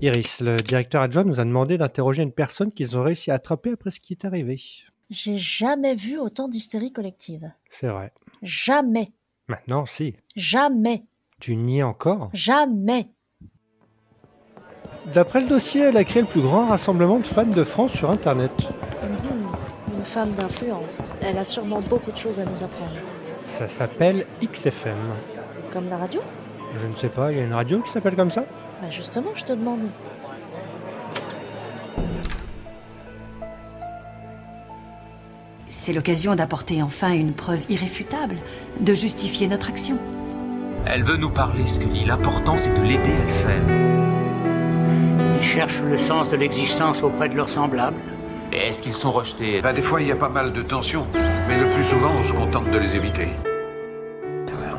Iris, le directeur adjoint nous a demandé d'interroger une personne qu'ils ont réussi à attraper après ce qui est arrivé. J'ai jamais vu autant d'hystérie collective. C'est vrai. Jamais. Maintenant, si. Jamais. Tu nies encore? Jamais. D'après le dossier, elle a créé le plus grand rassemblement de fans de France sur Internet. Une femme d'influence. Elle a sûrement beaucoup de choses à nous apprendre. Ça s'appelle XFM. Comme la radio? Je ne sais pas, il y a une radio qui s'appelle comme ça? Bah justement, je te demande. C'est l'occasion d'apporter enfin une preuve irréfutable, de justifier notre action. Elle veut nous parler, Scully. L'important, c'est de l'aider à le faire. Ils cherchent le sens de l'existence auprès de leurs semblables. Et est-ce qu'ils sont rejetés? Bah, des fois, il y a pas mal de tensions, mais le plus souvent, on se contente de les éviter.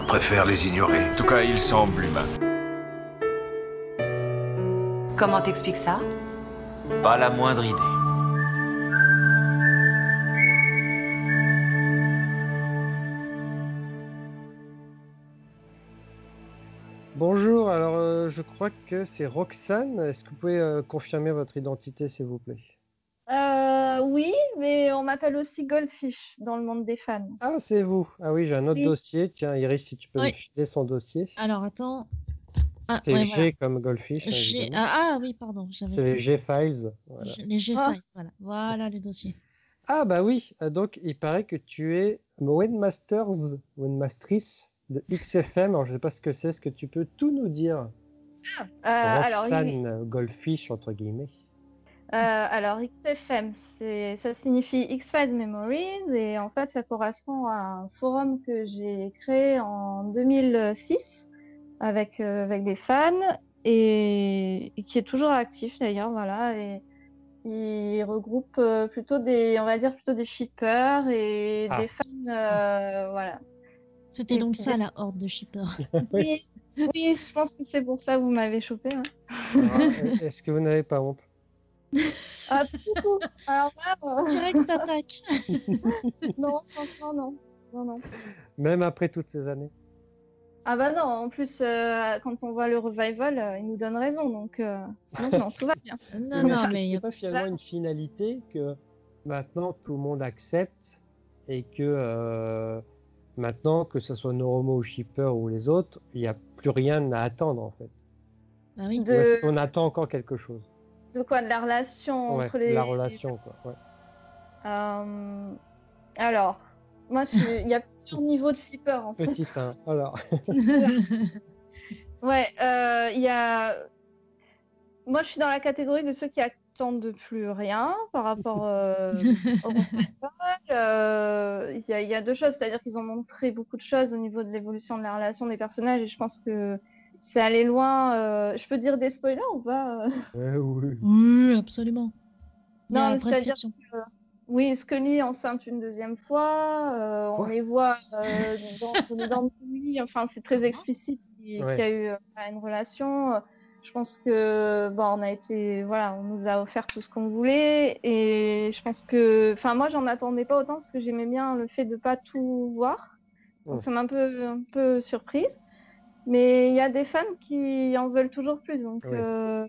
On préfère les ignorer. En tout cas, il semble humain. Comment t'expliques ça Pas la moindre idée. Bonjour, alors euh, je crois que c'est Roxane. Est-ce que vous pouvez euh, confirmer votre identité, s'il vous plaît? Euh, oui, mais on m'appelle aussi Goldfish dans le monde des fans. Ah, c'est vous. Ah oui, j'ai un autre Oui. dossier. Tiens, Iris, si tu peux Oui. me filer son dossier. Alors attends. Ah, C'est ouais, G voilà. comme Goldfish. hein, G- ah, ah, oui, pardon. C'est les. G-Files. Voilà. Les G Ah. files, voilà. Voilà le dossier. Ah bah oui, euh, donc il paraît que tu es Webmasters, Webmastrice de XFM. Alors je sais pas ce que c'est, est-ce que tu peux tout nous dire? Euh, alors, Roxane Goldfish entre guillemets. euh, alors XFM, ça signifie X-Files Memories et en fait, ça correspond à un forum que j'ai créé en 2006 avec euh, avec des fans et, et qui est toujours actif d'ailleurs, voilà. Et il regroupe euh, plutôt des, on va dire plutôt des shippers et Ah. des fans, euh, voilà. C'était Et donc ça la horde de shippers. Oui, oui, je pense que c'est pour ça que vous m'avez chopé. hein. Euh, est-ce que vous n'avez pas honte? Ah, pas du tout. Alors là, Direct t'attaques. non, franchement, non. Non, non. Même après toutes ces années Ah bah non, en plus, euh, quand on voit le revival, euh, il nous donne raison, donc euh, non, non, tout va bien. Non, Mais non, y n'y a pas finalement une finalité que maintenant tout le monde accepte et que euh, maintenant, que ce soit Noromo ou Shipper ou les autres, il n'y a plus rien à attendre en fait. Ah oui. De- est-ce qu'on attend encore quelque chose? De quoi? De la relation Ouais, entre les. La relation quoi. ouais. Euh, alors, moi, je il y a plusieurs niveaux de flipper en fait. Petit 1. Alors, Ouais, euh, il y a. Moi, je suis dans la catégorie de ceux qui attendent plus rien par rapport euh, au. Euh, Il y, a, il y a deux choses, c'est-à-dire qu'ils ont montré beaucoup de choses au niveau de l'évolution de la relation des personnages et je pense que c'est allé loin. euh, Je peux dire des spoilers ou pas? Euh euh, oui. Oui, absolument. Non, c'est-à-dire prescription. Oui, Scully enceinte une deuxième fois. euh, on les voit euh, dans, dans le nuit. Enfin, c'est très explicite qu'il Ouais. y a eu euh, une relation. Je pense que bon, on a été, voilà, on nous a offert tout ce qu'on voulait et je pense que, enfin, moi, j'en attendais pas autant parce que j'aimais bien le fait de pas tout voir. Donc, Ouais. ça m'a un peu, un peu surprise. Mais il y a des fans qui en veulent toujours plus. Donc, Oui. euh,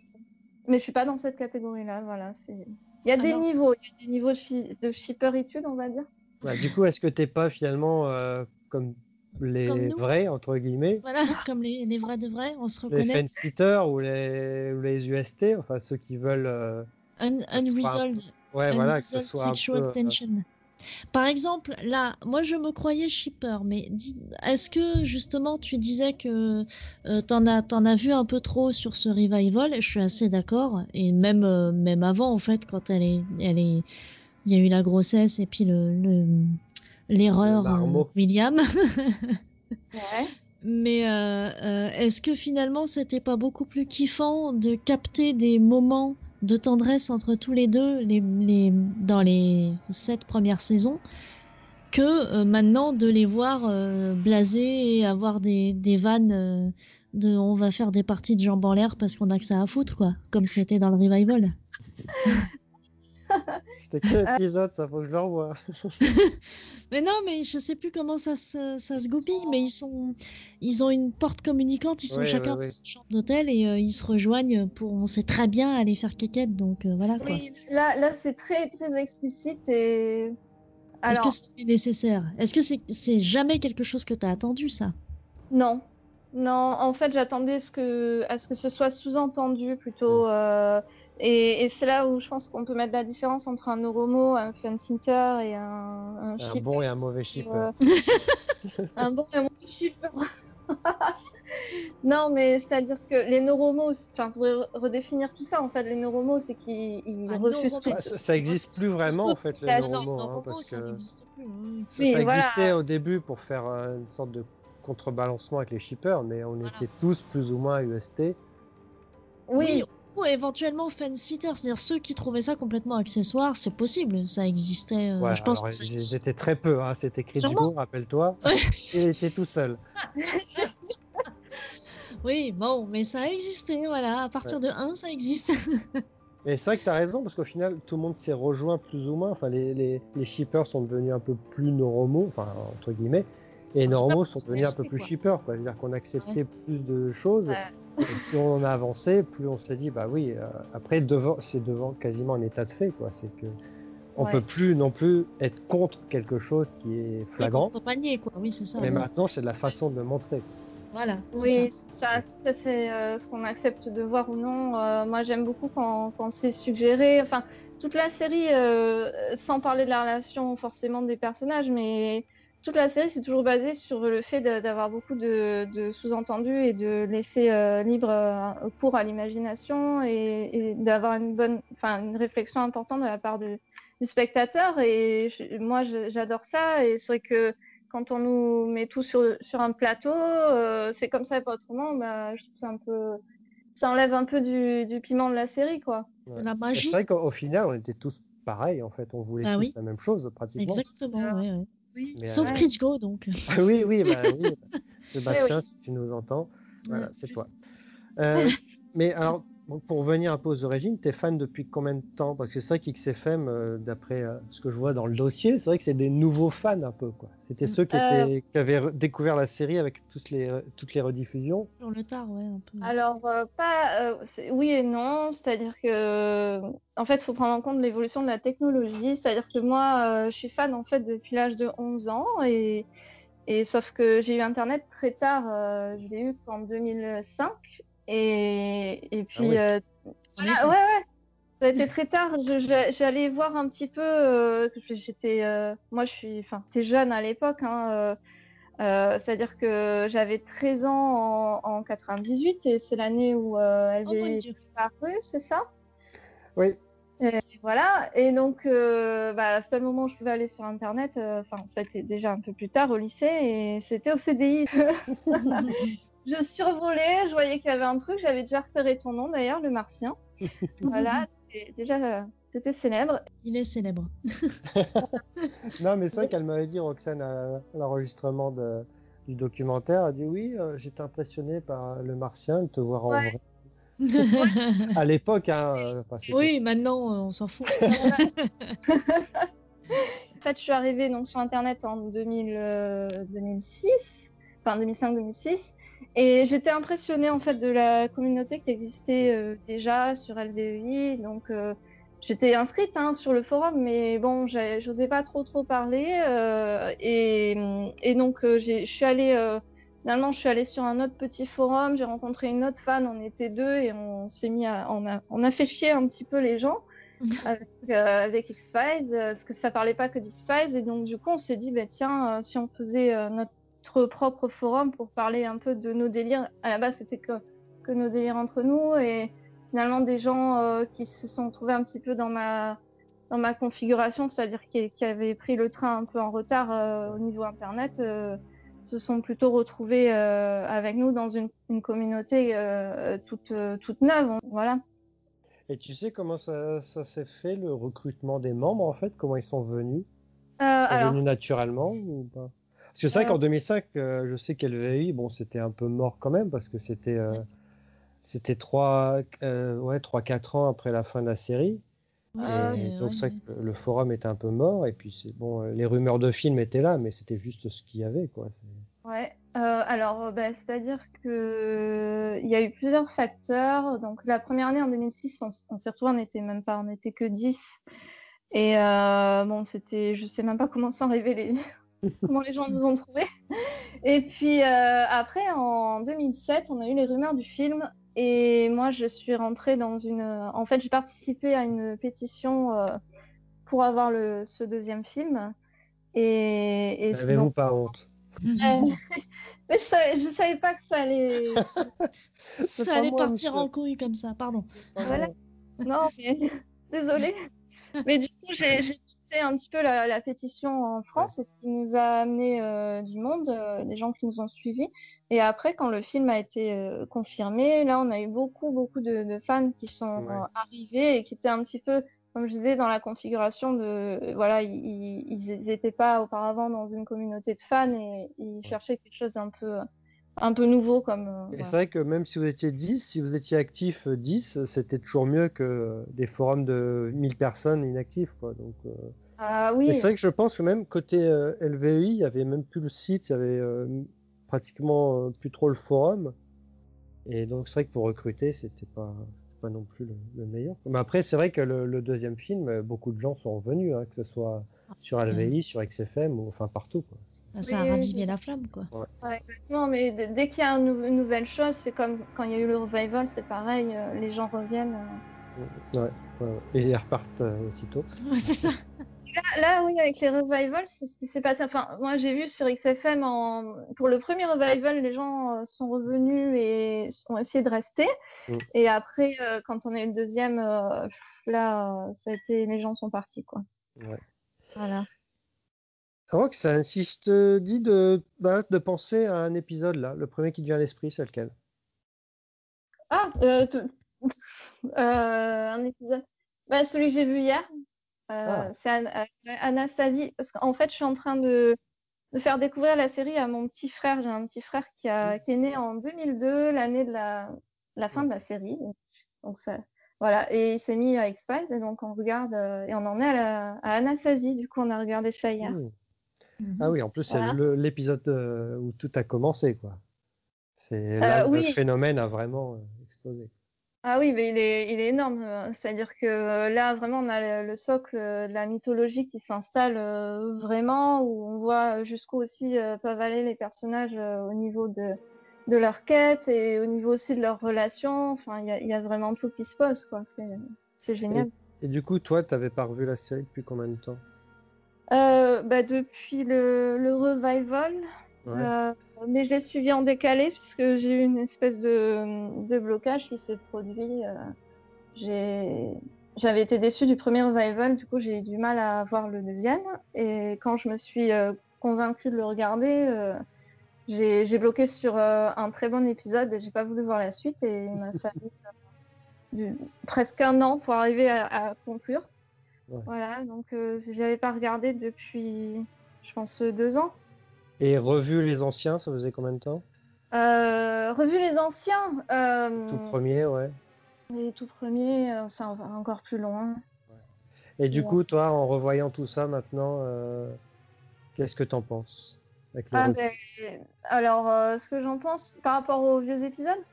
mais je suis pas dans cette catégorie-là. Voilà, c'est. Il y a Ah des non. niveaux, il y a des niveaux de, shipperitude, on va dire. Bah, du coup, est-ce que t'es pas finalement euh, comme les Comme vrais entre guillemets, Voilà, comme les, les vrais de vrais, on se les reconnaît. fence-sitters ou les ou les UST, enfin ceux qui veulent, euh, Un, soit un unresolved, ouais voilà, que ce unresolved soit un sexual peu. euh, tension. Par exemple, là, moi je me croyais shipper, mais dis- est-ce que justement tu disais que euh, t'en as t'en as vu un peu trop sur ce revival? Je suis assez d'accord, et même euh, même avant en fait, quand elle est elle est il y a eu la grossesse et puis le le- l'erreur Le euh, William. Ouais. Mais euh, euh, est-ce que finalement c'était pas beaucoup plus kiffant de capter des moments de tendresse entre tous les deux les, les, dans les sept premières saisons que euh, maintenant de les voir euh, blaser et avoir des, des vannes euh, de on va faire des parties de jambes en l'air parce qu'on a que ça à foutre quoi comme c'était dans le revival C'était quel épisode, ça faut que je le revoie. Mais non, mais je sais plus comment ça se, ça se goupille, mais ils sont, ils ont une porte communicante, ils sont Ouais, chacun ouais, dans une chambre d'hôtel et euh, ils se rejoignent pour, on sait très bien aller faire quéquette, donc euh, voilà quoi. Oui, là, là c'est très très explicite et. Est-ce que c'est nécessaire? Est-ce que c'est, jamais quelque chose que t'as attendu ça? Non. Non, en fait, j'attendais ce que, à ce que ce soit sous-entendu plutôt. euh, et et c'est là où je pense qu'on peut mettre la différence entre un neuromo, un fansitter et un, un Un shipper. bon et un mauvais shipper. Euh, un bon et un mauvais shipper. non, mais c'est-à-dire que les neuromos, enfin, faudrait re- redéfinir tout ça. En fait, les neuromos, c'est qu'ils ils Ah, refusent neuromo, tout. Ça, ça existe plus vraiment en fait les Ah, Non, neuromo, non, hein, parce ça que n'existe plus. oui. ça, Oui, ça voilà. existait au début pour faire euh, une sorte de contrebalancement avec les shippers, mais on Voilà. était tous plus ou moins UST. Oui, Ou éventuellement fan-sitter, c'est-à-dire ceux qui trouvaient ça complètement accessoire, c'est possible, ça existait. euh, Ouais, je pense alors, que ça très peu, hein. c'était Chris. Hugo, rappelle-toi. Il était tout seul. Oui, bon, mais ça a existé, voilà. À partir de 1, ça existe. Et c'est vrai que tu as raison, parce qu'au final, tout le monde s'est rejoint plus ou moins. Enfin, les, les, les shippers sont devenus un peu plus normaux, enfin, entre guillemets. Et normaux sont devenus un peu plus quoi. shippers, quoi. C'est-à-dire qu'on acceptait plus de choses. Ouais. Et plus on a avancé, plus on s'est dit, bah oui, euh, après, devant, c'est devant quasiment un état de fait, quoi. C'est que on Ouais. peut plus non plus être contre quelque chose qui est flagrant. On peut pas nier, quoi. Oui, c'est ça. Mais maintenant, c'est de la façon de le montrer. Voilà. Oui, ça. ça, ça c'est euh, ce qu'on accepte de voir ou non. Euh, moi, j'aime beaucoup quand, quand c'est suggéré. Enfin, toute la série, euh, sans parler de la relation forcément des personnages, mais toute la série, c'est toujours basé sur le fait d'avoir beaucoup de, de sous-entendus et de laisser euh, libre euh, cours à l'imagination et, et d'avoir une bonne, enfin, une réflexion importante de la part du, du spectateur. Et je- moi, j'adore ça. Et c'est vrai que quand on nous met tout sur, sur un plateau, euh, c'est comme ça et pas autrement, bah, je trouve que c'est un peu, ça enlève un peu du, du piment de la série, quoi. Ouais. La Et magie. C'est vrai qu'au final, on était tous pareils, en fait. On voulait Ah tous oui. la même chose, pratiquement. Exactement. Oui. Mais, Sauf euh, Critchgo, donc. Ah oui, oui, bah oui. Sébastien, oui. si tu nous entends, voilà, c'est toi. Euh, mais alors, pour revenir un peu aux origines, t'es fan depuis combien de temps? Parce que c'est vrai qu'XFM, euh, d'après euh, ce que je vois dans le dossier, c'est vrai que c'est des nouveaux fans un peu, quoi. C'était ceux qui, Euh. qui avaient découvert la série avec toutes les, toutes les rediffusions. Sur le tard, ouais, un peu. Alors, euh, pas, euh, oui et non, c'est-à-dire que, en fait, il faut prendre en compte l'évolution de la technologie, c'est-à-dire que moi, euh, je suis fan, en fait, depuis l'âge de 11 ans, et, et sauf que j'ai eu Internet très tard, euh, je l'ai eu qu'en 2005, et, et puis, oui. euh, voilà, ouais, ouais, ça a été très tard, je- je- j'allais voir un petit peu, euh, j'étais, euh, moi, je suis, enfin, j'étais jeune à l'époque, hein, euh, euh, c'est-à-dire que j'avais 13 ans en, en 98 et c'est l'année où euh, elle Oh c'est ça? Oui, et Voilà. Et donc, euh, bah, c'était le moment où je pouvais aller sur Internet. Enfin, ça a été déjà un peu plus tard au lycée et c'était au CDI. je survolais, je voyais qu'il y avait un truc. J'avais déjà repéré ton nom d'ailleurs, le Martien. voilà. Déjà, c'était célèbre. Il est célèbre. non, mais c'est vrai qu'elle m'avait dit, Roxane, à l'enregistrement de- du documentaire, elle a dit oui, euh, j'étais impressionné par le martien, de te voir en Ouais. vrai. À l'époque, hein, euh, enfin, oui, maintenant, euh, on s'en fout. En fait, je suis arrivée donc sur Internet en 2000, euh, 2006, enfin 2005-2006, et j'étais impressionnée en fait de la communauté qui existait euh, déjà sur LVEI. Donc, euh, j'étais inscrite hein, sur le forum, mais bon, j'osais pas trop trop parler, euh, et, et donc je suis allée. Finalement, je suis allée sur un autre petit forum, j'ai rencontré une autre fan, on était deux et on s'est mis à, on a, on a fait chier un petit peu les gens avec, euh, avec X-Files, euh, parce que ça parlait pas que d'X-Files, et donc du coup on s'est dit, bah tiens, euh, si on faisait euh, notre propre forum pour parler un peu de nos délires, à la base c'était que, que nos délires entre nous, et finalement des gens euh, qui se sont trouvés un petit peu dans ma dans ma configuration, c'est-à-dire qui, qui avaient pris le train un peu en retard euh, au niveau internet, euh, se sont plutôt retrouvés avec nous dans une, une communauté toute toute neuve, voilà. Et tu sais comment ça, ça s'est fait, le recrutement des membres, en fait Comment ils sont venus? Ils sont alors, venus naturellement ou pas? Parce que c'est vrai Euh. qu'en 2005, euh, je sais qu'LVI, bon, c'était un peu mort quand même, parce que c'était euh, c'était trois, euh, ouais, trois, quatre ans après la fin de la série. Et c'était- donc ouais, c'est vrai ouais. que le forum était un peu mort et puis c'est bon, euh, les rumeurs de films étaient là, mais c'était juste ce qu'il y avait quoi. Ouais, euh, alors euh, bah, c'est-à-dire que il y a eu plusieurs facteurs. Donc la première année en 2006, on, on s'y retrouve, on n'était même pas, on n'était que 10. Et euh, bon, c'était, je sais même pas comment sont arrivés les, comment les gens nous ont trouvés. Et puis euh, après, en 2007, on a eu les rumeurs du film. Et moi, je suis rentrée dans une. En fait, j'ai participé à une pétition euh, pour avoir le, ce deuxième film. Et, et Avez-vous donc, pas honte? Euh, mais je savais, je savais pas que ça allait. Ça allait moi, partir en couille comme ça, pardon. Voilà. Non, mais désolée. Mais du coup, j'ai poussé un petit peu la, la pétition en France, et ce qui nous a amené euh, du monde, euh, des gens qui nous ont suivis. Et après, quand le film a été euh, confirmé, là, on a eu beaucoup, beaucoup de, de fans qui sont Ouais. euh, arrivés et qui étaient un petit peu, comme je disais, dans la configuration de, voilà, ils, ils n'étaient pas auparavant dans une communauté de fans et ils cherchaient quelque chose d'un peu, un peu nouveau comme. euh, c'est vrai que même si vous étiez 10, si vous étiez actif euh, 10, c'était toujours mieux que euh, des forums de 1000 personnes inactifs quoi. Donc euh, Ah oui. c'est vrai que je pense que même côté euh, LVI, il y avait même plus le site, il y avait euh, pratiquement euh, plus trop le forum. Et donc c'est vrai que pour recruter, c'était pas pas non plus le, le meilleur. Mais après, c'est vrai que le, le deuxième film, euh, beaucoup de gens sont revenus, hein, que ce soit sur LVI, sur XFM ou enfin partout. Quoi. Ça a c'est la flamme, quoi. Ouais, exactement, mais dès qu'il y a une nouvelle chose, c'est comme quand il y a eu le revival, c'est pareil, euh, les gens reviennent. euh. Ouais, ouais, ouais. Et ils repartent euh, aussitôt. Ouais, c'est ça. Là, là, oui, avec les revivals, c'est ce qui s'est passé. Enfin, moi, j'ai vu sur XFM, en... pour le premier revival, les gens euh, sont revenus et ont essayé de rester. Mm. Et après, euh, quand on a eu le deuxième, euh, là, ça a été, les gens sont partis, quoi. Ouais. Voilà. Rox, si je te dis de, bah, de penser à un épisode là, le premier qui te vient à l'esprit, c'est lequel? Ah, euh, euh, un épisode. Bah, celui que j'ai vu hier. Euh, Ah. C'est An- euh, Anastasie. Parce qu'en fait, je suis en train de, de faire découvrir la série à mon petit frère. J'ai un petit frère qui, a, qui est né en 2002, l'année de la, la fin de la série. Donc, ça, voilà. Et il s'est mis à X-Files. Et donc, on regarde, et on en est à, la, à Anastasie. Du coup, on a regardé ça hier. Hmm. Mhm. Ah oui, en plus, c'est Voilà. le- l'épisode euh, où tout a commencé, quoi. C'est là Euh, le oui. phénomène a vraiment euh, explosé. Ah oui, mais il est, il est énorme. C'est-à-dire que là, vraiment, on a le, le socle de la mythologie qui s'installe vraiment, où on voit jusqu'où aussi peuvent aller les personnages au niveau de, de leur quête et au niveau aussi de leurs relations. Enfin, il y a, y a vraiment tout qui se pose, quoi. C'est, génial. Et du coup, toi, t'avais pas revu la série depuis combien de temps? Bah, depuis le, le revival, Ouais. Euh, mais je l'ai suivi en décalé puisque j'ai eu une espèce de, de blocage qui s'est produit. euh, j'ai, j'avais été déçue du premier revival, du coup j'ai eu du mal à voir le deuxième. Et quand je me suis euh, convaincue de le regarder, euh, j'ai, bloqué sur euh, un très bon épisode et j'ai pas voulu voir la suite et il m'a fallu euh, presque un an pour arriver à, à conclure. Ouais. Voilà, donc euh, j'avais pas regardé depuis, je pense, deux ans. Et revu les anciens, ça faisait combien de temps? Euh, revu les anciens, euh, Tout premier, ouais. les tout premiers, euh, c'est en- encore plus loin. Et du Ouais. coup, toi, en revoyant tout ça maintenant, euh, qu'est-ce que t'en penses Ah, ben, alors, ce que j'en pense par rapport aux vieux épisodes,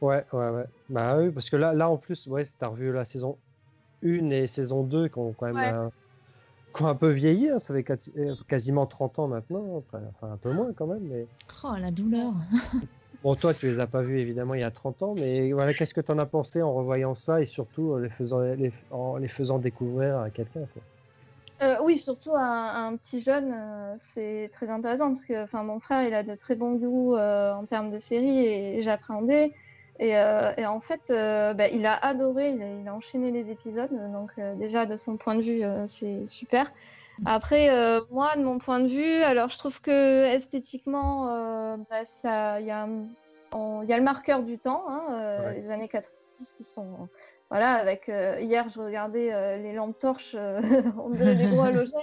Ouais, ouais, ouais. Bah oui, parce que là, là en plus, ouais, t'as revu la saison 1 et saison 2 qui ont quand même Ouais. un, qui ont un peu vieilli, hein, ça fait quasi- euh, quasiment 30 ans maintenant, enfin enfin, un peu moins quand même, mais Oh, la douleur. bon, toi, tu les as pas vus évidemment il y a 30 ans, mais voilà, qu'est-ce que t'en as pensé en revoyant ça et surtout euh, les faisant, les, en les faisant découvrir à quelqu'un, quoi? Euh, oui, surtout à, un petit jeune, euh, c'est très intéressant parce que, enfin, mon frère, il a de très bons goûts euh, en termes de séries et j'appréhendais. Et, euh, et en fait, euh, bah, il a adoré, il a, il a enchaîné les épisodes, donc euh, déjà de son point de vue, c'est super. Après, moi, de mon point de vue, alors je trouve que esthétiquement, bah, ça, il y a, un- on- il y a le marqueur du temps, hein, Ouais. les années 90 qui sont, voilà, avec hier, je regardais les lampes torches, on dirait des gros halogènes.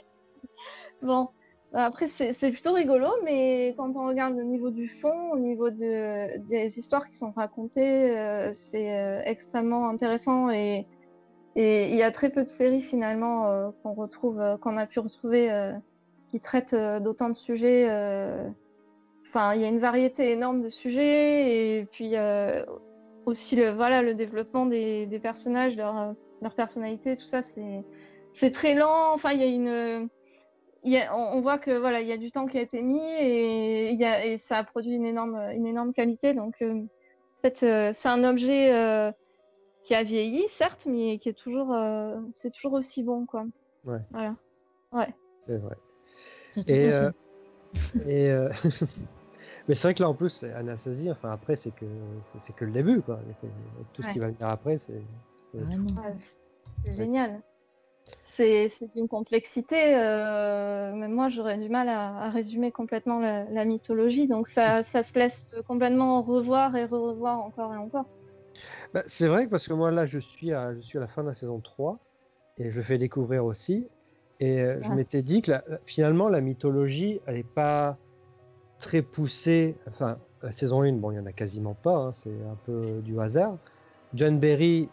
Bon, après c'est plutôt rigolo, mais quand on regarde le niveau du fond, au niveau de, des histoires qui sont racontées, euh, c'est euh, extrêmement intéressant et il y a très peu de séries finalement euh, qu'on retrouve, qu'on a pu retrouver, qui traitent d'autant de sujets. Enfin, il y a une variété énorme de sujets et puis aussi le voilà le développement des, personnages, leur personnalité, tout ça, c'est c'est très lent. Enfin, il y a une y a, on, on voit que voilà, il y a du temps qui a été mis et, il y a, et ça a produit une énorme, une énorme qualité. Donc, euh, en fait, euh, c'est un objet euh, qui a vieilli, certes, mais qui est toujours, euh, c'est toujours aussi bon, quoi. Ouais. Voilà. Ouais. C'est vrai. Et, euh, euh, mais c'est vrai que là en plus Anastasie, enfin après c'est que c'est que le début quoi. Tout ce qui va venir après c'est Vraiment. Ouais, c'est- c'est génial. C'est d'une complexité. Euh, même moi, j'aurais du mal à, à résumer complètement la, la mythologie. Donc, ça, ça se laisse complètement revoir et revoir encore et encore. Bah, c'est vrai parce que moi là je suis à je suis à la fin de la saison 3 et je fais découvrir aussi et euh, je Ah. m'étais dit que la- finalement la mythologie elle est pas très poussée enfin la saison 1 bon il y en a quasiment pas hein, c'est un peu du hasard John Berry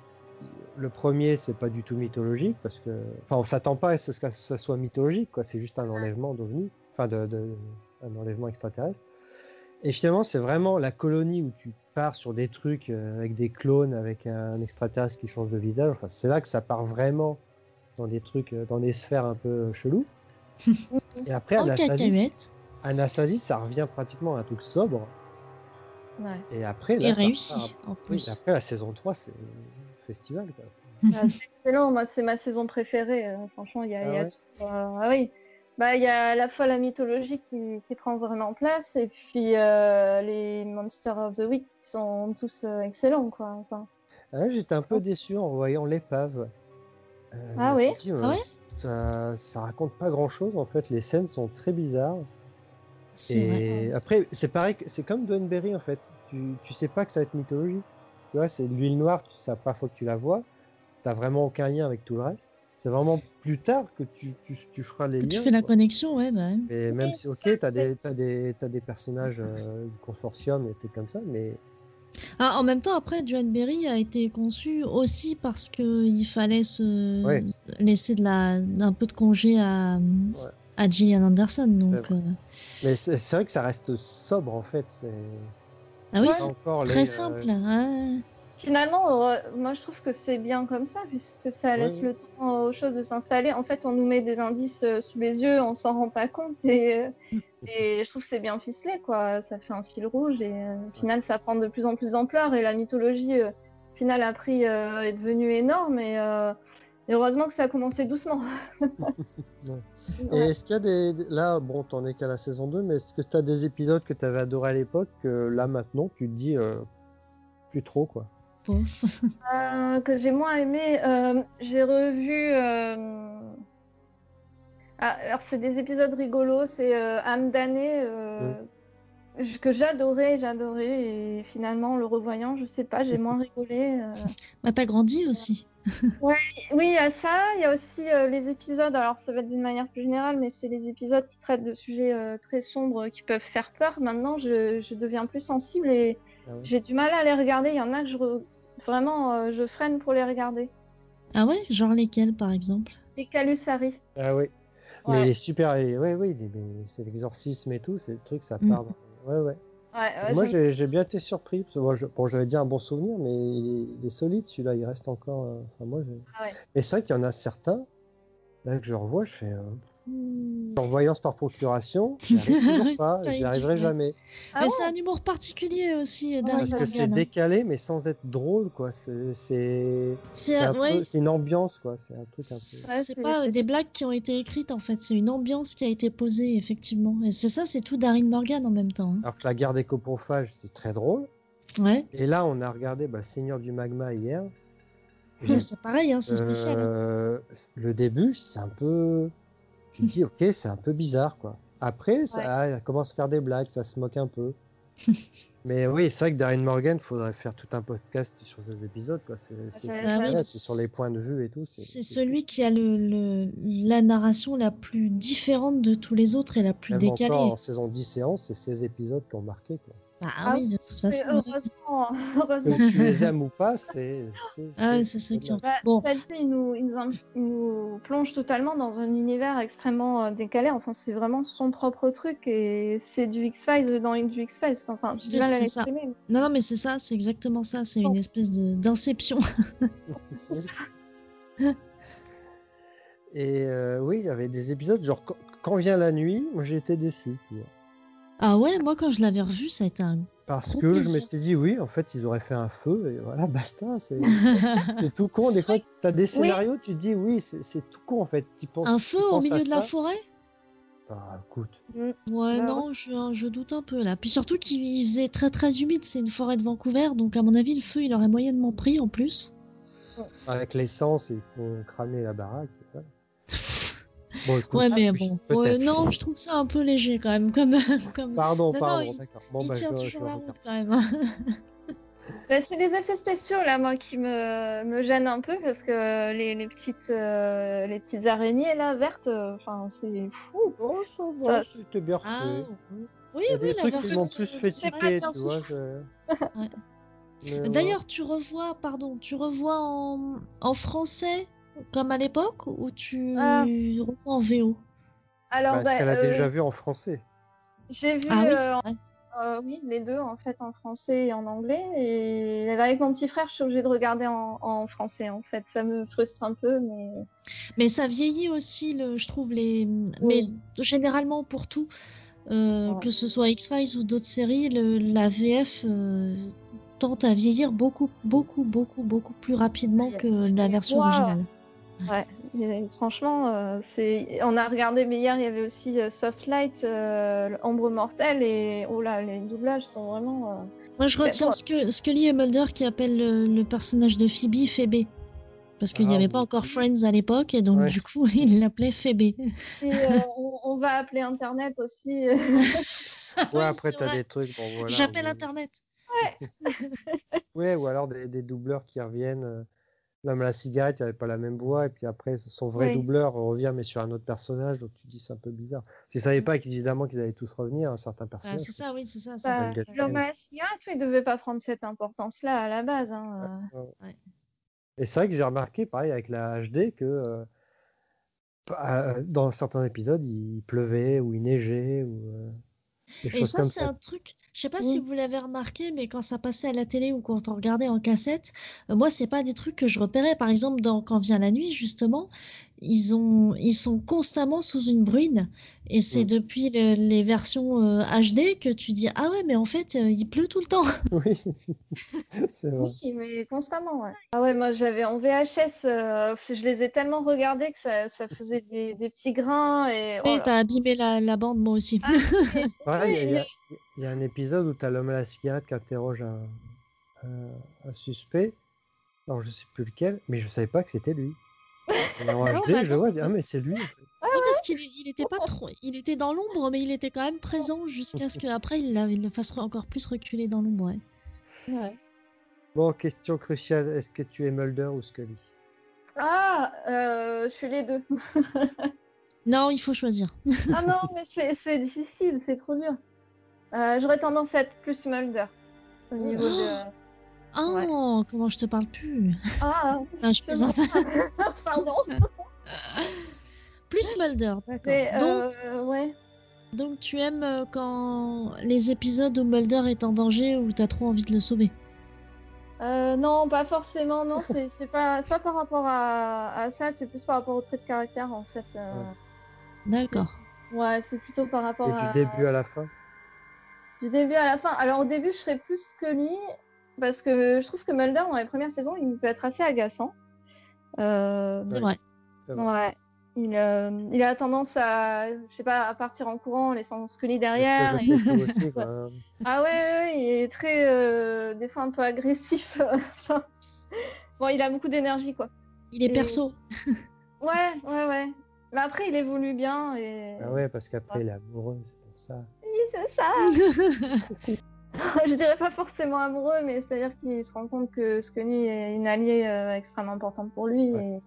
le premier c'est pas du tout mythologique parce que enfin on s'attend pas à ce que ça soit mythologique quoi c'est juste un enlèvement d'ovni enfin de, de un enlèvement extraterrestre et finalement, c'est vraiment la colonie où tu pars sur des trucs euh, avec des clones, avec un extraterrestre qui change de visage. Enfin, c'est là que ça part vraiment dans des trucs, euh, dans des sphères un peu chelous. Et après, cacahuète. Anastasie, ça revient pratiquement à un truc sobre. Ouais. Et après, là, Et ça réussi, repart- en Oui, plus. après la saison 3, c'est festival. Quoi. Ah, c'est excellent. Moi, c'est ma saison préférée. euh, franchement, il y a, Ah il y a ouais tout, euh, ah oui. Bah, il y a à la fois la mythologie qui, qui prend vraiment place et puis euh, les Monsters of the Week qui sont tous euh, excellents, quoi. Enfin, Ah, J'étais un peu déçu en voyant l'épave. Euh, Ah oui dit, ça, ça raconte pas grand chose en fait. Les scènes sont très bizarres. C'est vrai. Et après, c'est pareil, c'est comme Berry en fait. Tu, tu sais pas que ça va être mythologie. Tu vois, c'est de l'huile noire, tu sais pas, faut que tu la vois. T'as vraiment aucun lien avec tout le reste. C'est vraiment plus tard que tu, tu, tu feras les Que tu liens. fais la quoi. connexion, ouais, bah. ouais. Mais même si, ok, t'as c'est- des, t'as des, t'as des personnages euh, du consortium et tout comme ça, mais Ah, en même temps, après, Joan Berry a été conçu aussi parce que il fallait se Ouais. laisser de la, un peu de congé à, à Gillian Anderson. Donc, C'est vrai. euh, mais c'est c'est vrai que ça reste sobre en fait. C'est ah oui, c'est très les, euh, simple. hein. Finalement, heureux- moi je trouve que c'est bien comme ça, puisque ça laisse Ouais. le temps aux choses de s'installer. En fait, on nous met des indices euh, sous les yeux, on s'en rend pas compte, et, euh, et je trouve que c'est bien ficelé, quoi. Ça fait un fil rouge, et euh, au final, ça prend de plus en plus d'ampleur, et la mythologie, euh, au final, a pris, euh, est devenue énorme, et, euh, et heureusement que ça a commencé doucement. Et est-ce qu'il y a des là bon t'en es qu'à la saison 2 mais est-ce que t'as des épisodes que t'avais adoré à l'époque que là maintenant tu te dis euh, plus trop quoi? Euh, que j'ai moins aimé, euh, j'ai revu. euh, Ah, alors c'est des épisodes rigolos, c'est euh, âme damnée euh, j- que j'adorais, j'adorais et finalement le revoyant, je sais pas, j'ai moins rigolé. euh. Bah, t'as grandi aussi. Oui, il y a ça, il y a aussi euh, les épisodes. Alors ça va être d'une manière plus générale, mais c'est les épisodes qui traitent de sujets euh, très sombres qui peuvent faire peur. Maintenant, je, je deviens plus sensible et Ah j'ai du mal à les regarder. Il y en a que je re- vraiment euh, je freine pour les regarder. Ah ouais, genre lesquels, par exemple? Les Calusari. Ah oui. Ouais. Mais les super, oui, les- mais c'est l'exorcisme et tout, c'est le truc, ça part. dans- Ouais, ouais. Ouais, ouais, Et moi, j'ai bien été surpris. Parce que moi, je, bon, j'avais dit un bon souvenir, mais il est, il est solide, celui-là, il reste encore. euh, Enfin, moi. Ah ouais. Mais c'est vrai qu'il y en a certains, là, que je revois, je fais. Euh... En voyance par procuration, j'y pas, arriverai jamais. Ah Mais ouais c'est un humour particulier aussi, euh, Darren Parce que c'est Morgan. décalé, mais sans être drôle, quoi. C'est un ouais, une ambiance, quoi. C'est un truc un peu. c'est c'est- pas euh, des blagues qui ont été écrites en fait, c'est une ambiance qui a été posée effectivement. Et c'est ça, c'est tout Darren Morgan en même temps. hein. Alors que la guerre des coprophages, c'est très drôle. Ouais, Et là, on a regardé bah, Seigneur du Magma hier. C'est pareil, hein, c'est spécial. hein. Euh, le début, c'est un peu. Tu te dis, ok, c'est un peu bizarre, quoi. Après, ça, Ouais. commence à faire des blagues, ça se moque un peu. Mais oui, c'est vrai que Darren Morgan, faudrait faire tout un podcast sur ces épisodes, quoi. C'est c'est- j'avais Ah ouais, c'est sur les points de vue et tout. C'est celui qui a le, le- la narration la plus différente de tous les autres et la plus Même décalée. encore en saison 10 et 11, c'est ces épisodes qui ont marqué, quoi. Bah Ah oui, de toute façon. heureusement, heureusement. Que tu les aimes ou pas, c'est. Ah ouais, c'est- c'est sûr qu'il y a- Bah, Bon. celle-ci, il nous, il, nous, in- il nous plonge totalement dans un univers extrêmement euh, décalé. Enfin, c'est vraiment son propre truc et c'est du X-Files dans du X-Files. Enfin, j'ai mal à ça. l'exprimer. Non, non, mais c'est ça, c'est exactement ça. C'est Bon. une espèce de d'inception. Et euh, oui, il y avait des épisodes, genre quand, quand vient la nuit, moi j'ai été déçu, tu vois. Ah ouais, moi quand je l'avais revu, ça a été un. Parce que je m'étais dit, oui, en fait, ils auraient fait un feu, et voilà, basta. C'est c'est tout con. Des fois, tu as des scénarios, tu te dis, oui, c'est c'est tout con, en fait. Tu penses, Un feu au milieu de la forêt? Bah, écoute. Ouais, Ouais, non, je, je doute un peu là. Puis surtout qu'il il faisait très très humide, c'est une forêt de Vancouver, donc à mon avis, le feu il aurait moyennement pris en plus. Avec l'essence, ils font cramer la baraque. et voilà. Bon, écoute, ouais, mais bon. Ouais, non, je trouve ça un peu léger quand même. Comme, comme... Pardon, Non, pardon, non, d'accord. Bon, il bah, tient je, je toujours la route quand même. Bah, c'est les effets spéciaux là, moi, qui me, me gênent un peu parce que les, les petites euh, les petites araignées là vertes, euh, enfin c'est fou. Oh, ça va, Ça- c'était bien Ah, oui, Il y a oui, des la trucs qui m'ont plus fait c'est pas tiquer, tu vois. je- Ouais. Mais ouais. D'ailleurs, tu revois, pardon, tu revois en, en français comme à l'époque ou tu Ah. revois en VO Alors, Parce bah, qu'elle a euh, déjà vu en français. j'ai vu Ah oui, euh. Euh, oui, les deux en fait en français et en anglais. Et avec mon petit frère, je suis obligée de regarder en, en français en fait. Ça me frustre un peu, mais Mais ça vieillit aussi, le, je trouve, les. Mais généralement pour tout, euh, Ouais. que ce soit X-Files ou d'autres séries, le, la VF euh, tente à vieillir beaucoup, beaucoup, beaucoup, beaucoup plus rapidement que la version Wow. originale. Ouais. Et franchement, euh, c'est. On a regardé, mais hier il y avait aussi euh, Soft Light, euh, Ombre mortelle et oh là, les doublages sont vraiment. euh, Moi, je retiens ce que Scully et Mulder qui appellent le, le personnage de Phoebe Phoebe. Parce qu'il n'y Ah, avait oui. pas encore Friends à l'époque, et donc Ouais. du coup, il l'appelait Phoebe. Et euh, on, on va appeler Internet aussi. Ouais, après, t'as des trucs. Bon, voilà, J'appelle Internet. Ouais, ou alors des, des doubleurs qui reviennent. Euh, Même la cigarette, il n'y avait pas la même voix, et puis après, son vrai Oui. doubleur revient, mais sur un autre personnage, donc tu dis c'est un peu bizarre. S'ils savaient pas qu'évidemment qu'ils allaient tous revenir, un certain Ah, personnage. c'est ça, oui, c'est ça. c'est bah, la cigarette, il devait pas prendre cette importance-là à la base. Hein. euh. Et c'est vrai que j'ai remarqué, pareil, avec la HD, que euh, euh, dans certains épisodes, il pleuvait, ou il neigeait, ou euh, Et ça, c'est un truc, je sais pas si Oui. vous l'avez remarqué, mais quand ça passait à la télé ou quand on regardait en cassette, euh, moi, c'est pas des trucs que je repérais. Par exemple, dans Quand vient la nuit, justement, ils ont, ils sont constamment sous une bruine. Et c'est Mm. depuis le- les versions euh, HD que tu dis, ah ouais, mais en fait, euh, il pleut tout le temps. Oui, c'est vrai. Oui, mais constamment, ouais. Ah ouais, moi j'avais en VHS, euh, je les ai tellement regardés que ça, ça faisait des, des petits grains et. oh t'as abîmé la, la bande, moi aussi. Ah, il y a- y, y un épisode où tu as l'homme à la cigarette qui interroge un, un- un suspect. Alors, je sais plus lequel, mais je savais pas que c'était lui. Et en Non, HD, bah je vois, ah, mais c'est lui. Oui, parce qu'il il était pas trop, il était dans l'ombre, mais il était quand même présent jusqu'à ce qu'après il, la- il le fasse encore plus reculer dans l'ombre. ouais. ouais. Bon, question cruciale est-ce que tu es Mulder ou Scully? Ah, euh, je suis les deux. Non, il faut choisir. Ah non, mais c'est c'est difficile, c'est trop dur. Euh, J'aurais tendance à être plus Mulder au niveau de. Oh, comment je te parle plus Ah, Non, je plaisante. pardon. Plus Mulder, d'accord. Mais, Donc, euh, ouais. donc tu aimes euh, quand les épisodes où Mulder est en danger ou t'as trop envie de le sauver? Euh, non, pas forcément. Non, c'est pas, par rapport à, à ça. C'est plus par rapport au trait de caractère en fait. euh. D'accord. Ouais, c'est plutôt par rapport Et à... du début à la fin? Du début à la fin. Alors au début, je serais plus Scully parce que je trouve que Mulder dans les premières saisons, il peut être assez agaçant. Euh, C'est Ouais. vrai. Ouais. Il, euh, il a tendance à, je sais pas, à partir en courant, en laissant Scully derrière. Je et- aussi. quoi. Ah ouais, il est très, euh, des fois un peu agressif. Bon, il a beaucoup d'énergie, quoi. Il est Et- perso. Ouais, ouais, ouais. Mais après, il évolue bien et. Ah ouais, parce qu'après, il est amoureux, c'est pour ça. Oui, c'est ça. je dirais pas forcément amoureux, mais c'est-à-dire qu'il se rend compte que Scully est une alliée euh, extrêmement importante pour lui. Ouais. Et...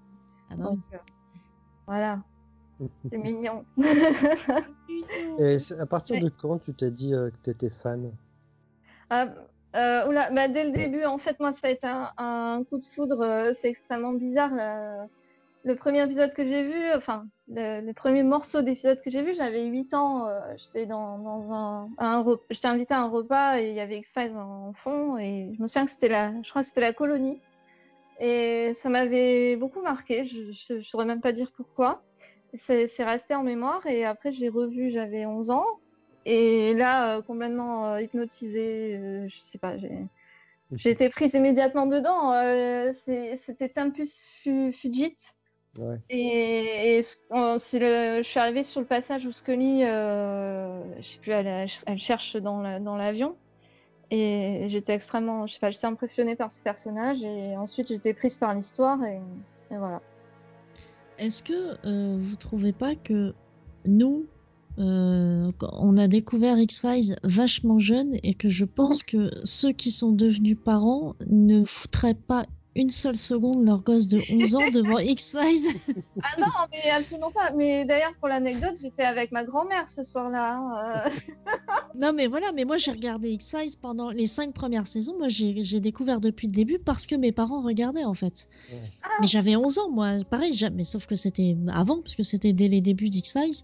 Ah bah donc, euh, voilà, c'est mignon. Et à partir Ouais. de quand tu t'es dit euh, que tu étais fan? Ah, euh, oula, bah, dès le début, en fait, moi, ça a été un, un coup de foudre. c'est extrêmement bizarre. là. Le premier épisode que j'ai vu, enfin, le, premier morceau d'épisode que j'ai vu, j'avais 8 ans. euh, j'étais dans, un, j'étais invitée à un repas et il y avait X-Files en, fond. Et je me souviens que c'était la, je crois que c'était la colonie. Et ça m'avait beaucoup marqué. Je, je, je saurais même pas dire pourquoi. C'est resté en mémoire. Et après, j'ai revu, j'avais 11 ans. Et là, euh, complètement euh, hypnotisée, euh, je sais pas, j'ai été prise immédiatement dedans. Euh, C'était Tempus Fu- Fugit. Ouais. Et, et ce- c'est le, je suis arrivée sur le passage où Scully, euh, je sais plus, elle, elle cherche dans la- dans l'avion. et j'étais extrêmement, je sais pas, j'étais impressionnée par ce personnage. Et ensuite, j'étais prise par l'histoire. Et, et voilà. Est-ce que euh, vous trouvez pas que nous, euh, on a découvert X-Files vachement jeune et que je pense que ceux qui sont devenus parents ne foutraient pas une seule seconde leur gosse de 11 ans devant X-Files Ah non, mais absolument pas. Mais d'ailleurs, pour l'anecdote, j'étais avec ma grand-mère ce soir-là. hein. Non mais voilà, mais moi j'ai regardé X-Files pendant les cinq premières saisons. Moi j'ai découvert depuis le début parce que mes parents regardaient en fait. Ouais. Mais j'avais 11 ans moi, pareil, mais sauf que c'était avant puisque c'était dès les débuts d'X-Files.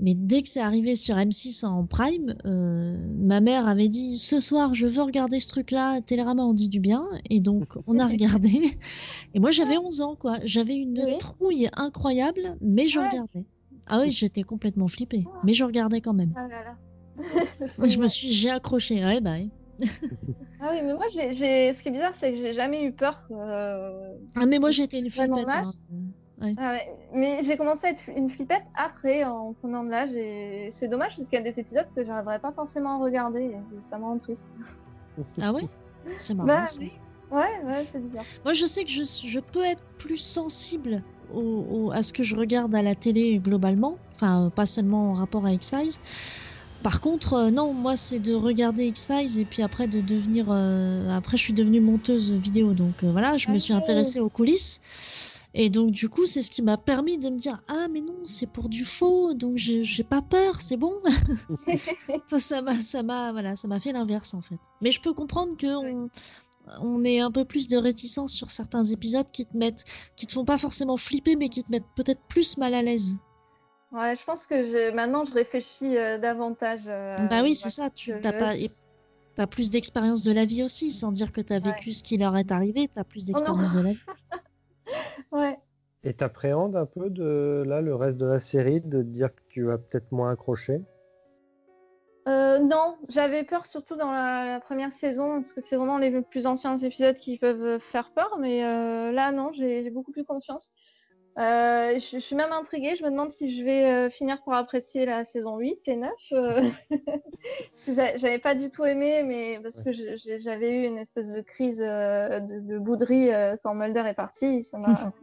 Mais dès que c'est arrivé sur M6 en prime, euh, ma mère avait dit ce soir je veux regarder ce truc-là, Télérama en dit du bien et donc on a regardé. Et moi j'avais 11 ans quoi, j'avais une Oui. trouille incroyable, mais je Ouais. regardais. Ah oui, j'étais complètement flippée, mais je regardais quand même. Ah là là. Je me suis, j'ai accroché. Ouais, bah. ouais. Ah oui, mais moi, j'ai, ce qui est bizarre, c'est que j'ai jamais eu peur. euh, Ah, mais moi j'étais une flippette. vache. Ah ouais. Mais j'ai commencé à être une flippette après, en prenant de l'âge. Et c'est dommage, parce qu'il y a des épisodes que j'arriverais pas forcément à regarder. ça me rend triste. Ah ouais? C'est marrant. Bah ça. oui. Ouais, ouais, c'est bizarre. Moi je sais que je, je peux être plus sensible au, au- à ce que je regarde à la télé globalement. Enfin, pas seulement en rapport à X-Files. Par contre, euh, non, moi c'est de regarder X-Files et puis après de devenir. euh, après, je suis devenue monteuse vidéo, donc euh, voilà, je me suis Ah. intéressée aux coulisses. Et donc du coup, c'est ce qui m'a permis de me dire ah mais non, c'est pour du faux, donc j'ai pas peur, c'est bon. ça m'a ça m'a voilà, ça m'a fait l'inverse en fait. Mais je peux comprendre que on, on ait un peu plus de réticence sur certains épisodes qui te mettent qui te font pas forcément flipper mais qui te mettent peut-être plus mal à l'aise. Ouais, je pense que je... maintenant, je réfléchis euh, davantage. euh, bah oui, c'est ça, tu je- pas t'as plus d'expérience de la vie aussi sans dire que t'as vécu ce qui leur est arrivé, t'as plus d'expérience de la vie. Ouais. Et t'appréhendes un peu de là le reste de la série, de te dire que tu vas peut-être moins accrocher. Euh, non, j'avais peur surtout dans la, la première saison, parce que c'est vraiment les plus anciens épisodes qui peuvent faire peur, mais euh, là, non, j'ai j'ai beaucoup plus confiance. Euh, je, je suis même intriguée, je me demande si je vais euh, finir par apprécier la saison 8 et 9. euh, J'avais pas du tout aimé, mais parce que je- je- j'avais eu une espèce de crise euh, de, de bouderie quand Mulder est parti. Ça.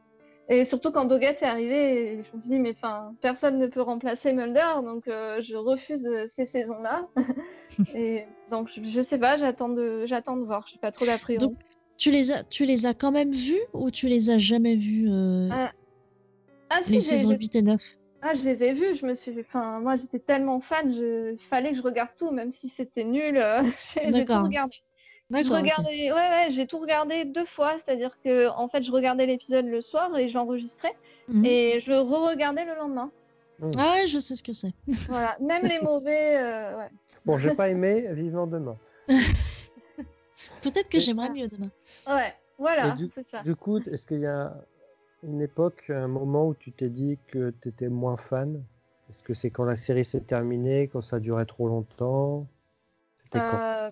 Et surtout quand Doggett est arrivé, je me suis dit, mais enfin, personne ne peut remplacer Mulder, donc je refuse ces saisons-là. et donc, je, je sais pas, j'attends de, j'attends de voir, j'ai pas trop d'a priori. Donc, Tu les as tu les as quand même vus ou tu les as jamais vus Ah, ah si, les j'ai- saisons j'ai- 8 et 9 ah, je les ai vus, je me suis, enfin, moi j'étais tellement fan, je, il fallait que je regarde tout, même si c'était nul, euh, j'ai tout D'accord. regardé. Je regardais, ouais, ouais, j'ai tout regardé deux fois, c'est-à-dire que, en fait, je regardais l'épisode le soir et j'enregistrais, Mhm. et je le re-regardais le lendemain. Ah ouais, je sais ce que c'est. Voilà, même les mauvais, euh, ouais. Bon, j'ai pas aimé, vivement demain. Peut-être que j'aimerais mieux demain. Ouais, voilà, c'est ça. Du coup, est-ce qu'il y a une époque, un moment où tu t'es dit que tu étais moins fan? Est-ce que c'est quand la série s'est terminée, quand ça durait trop longtemps? C'était quand? Euh,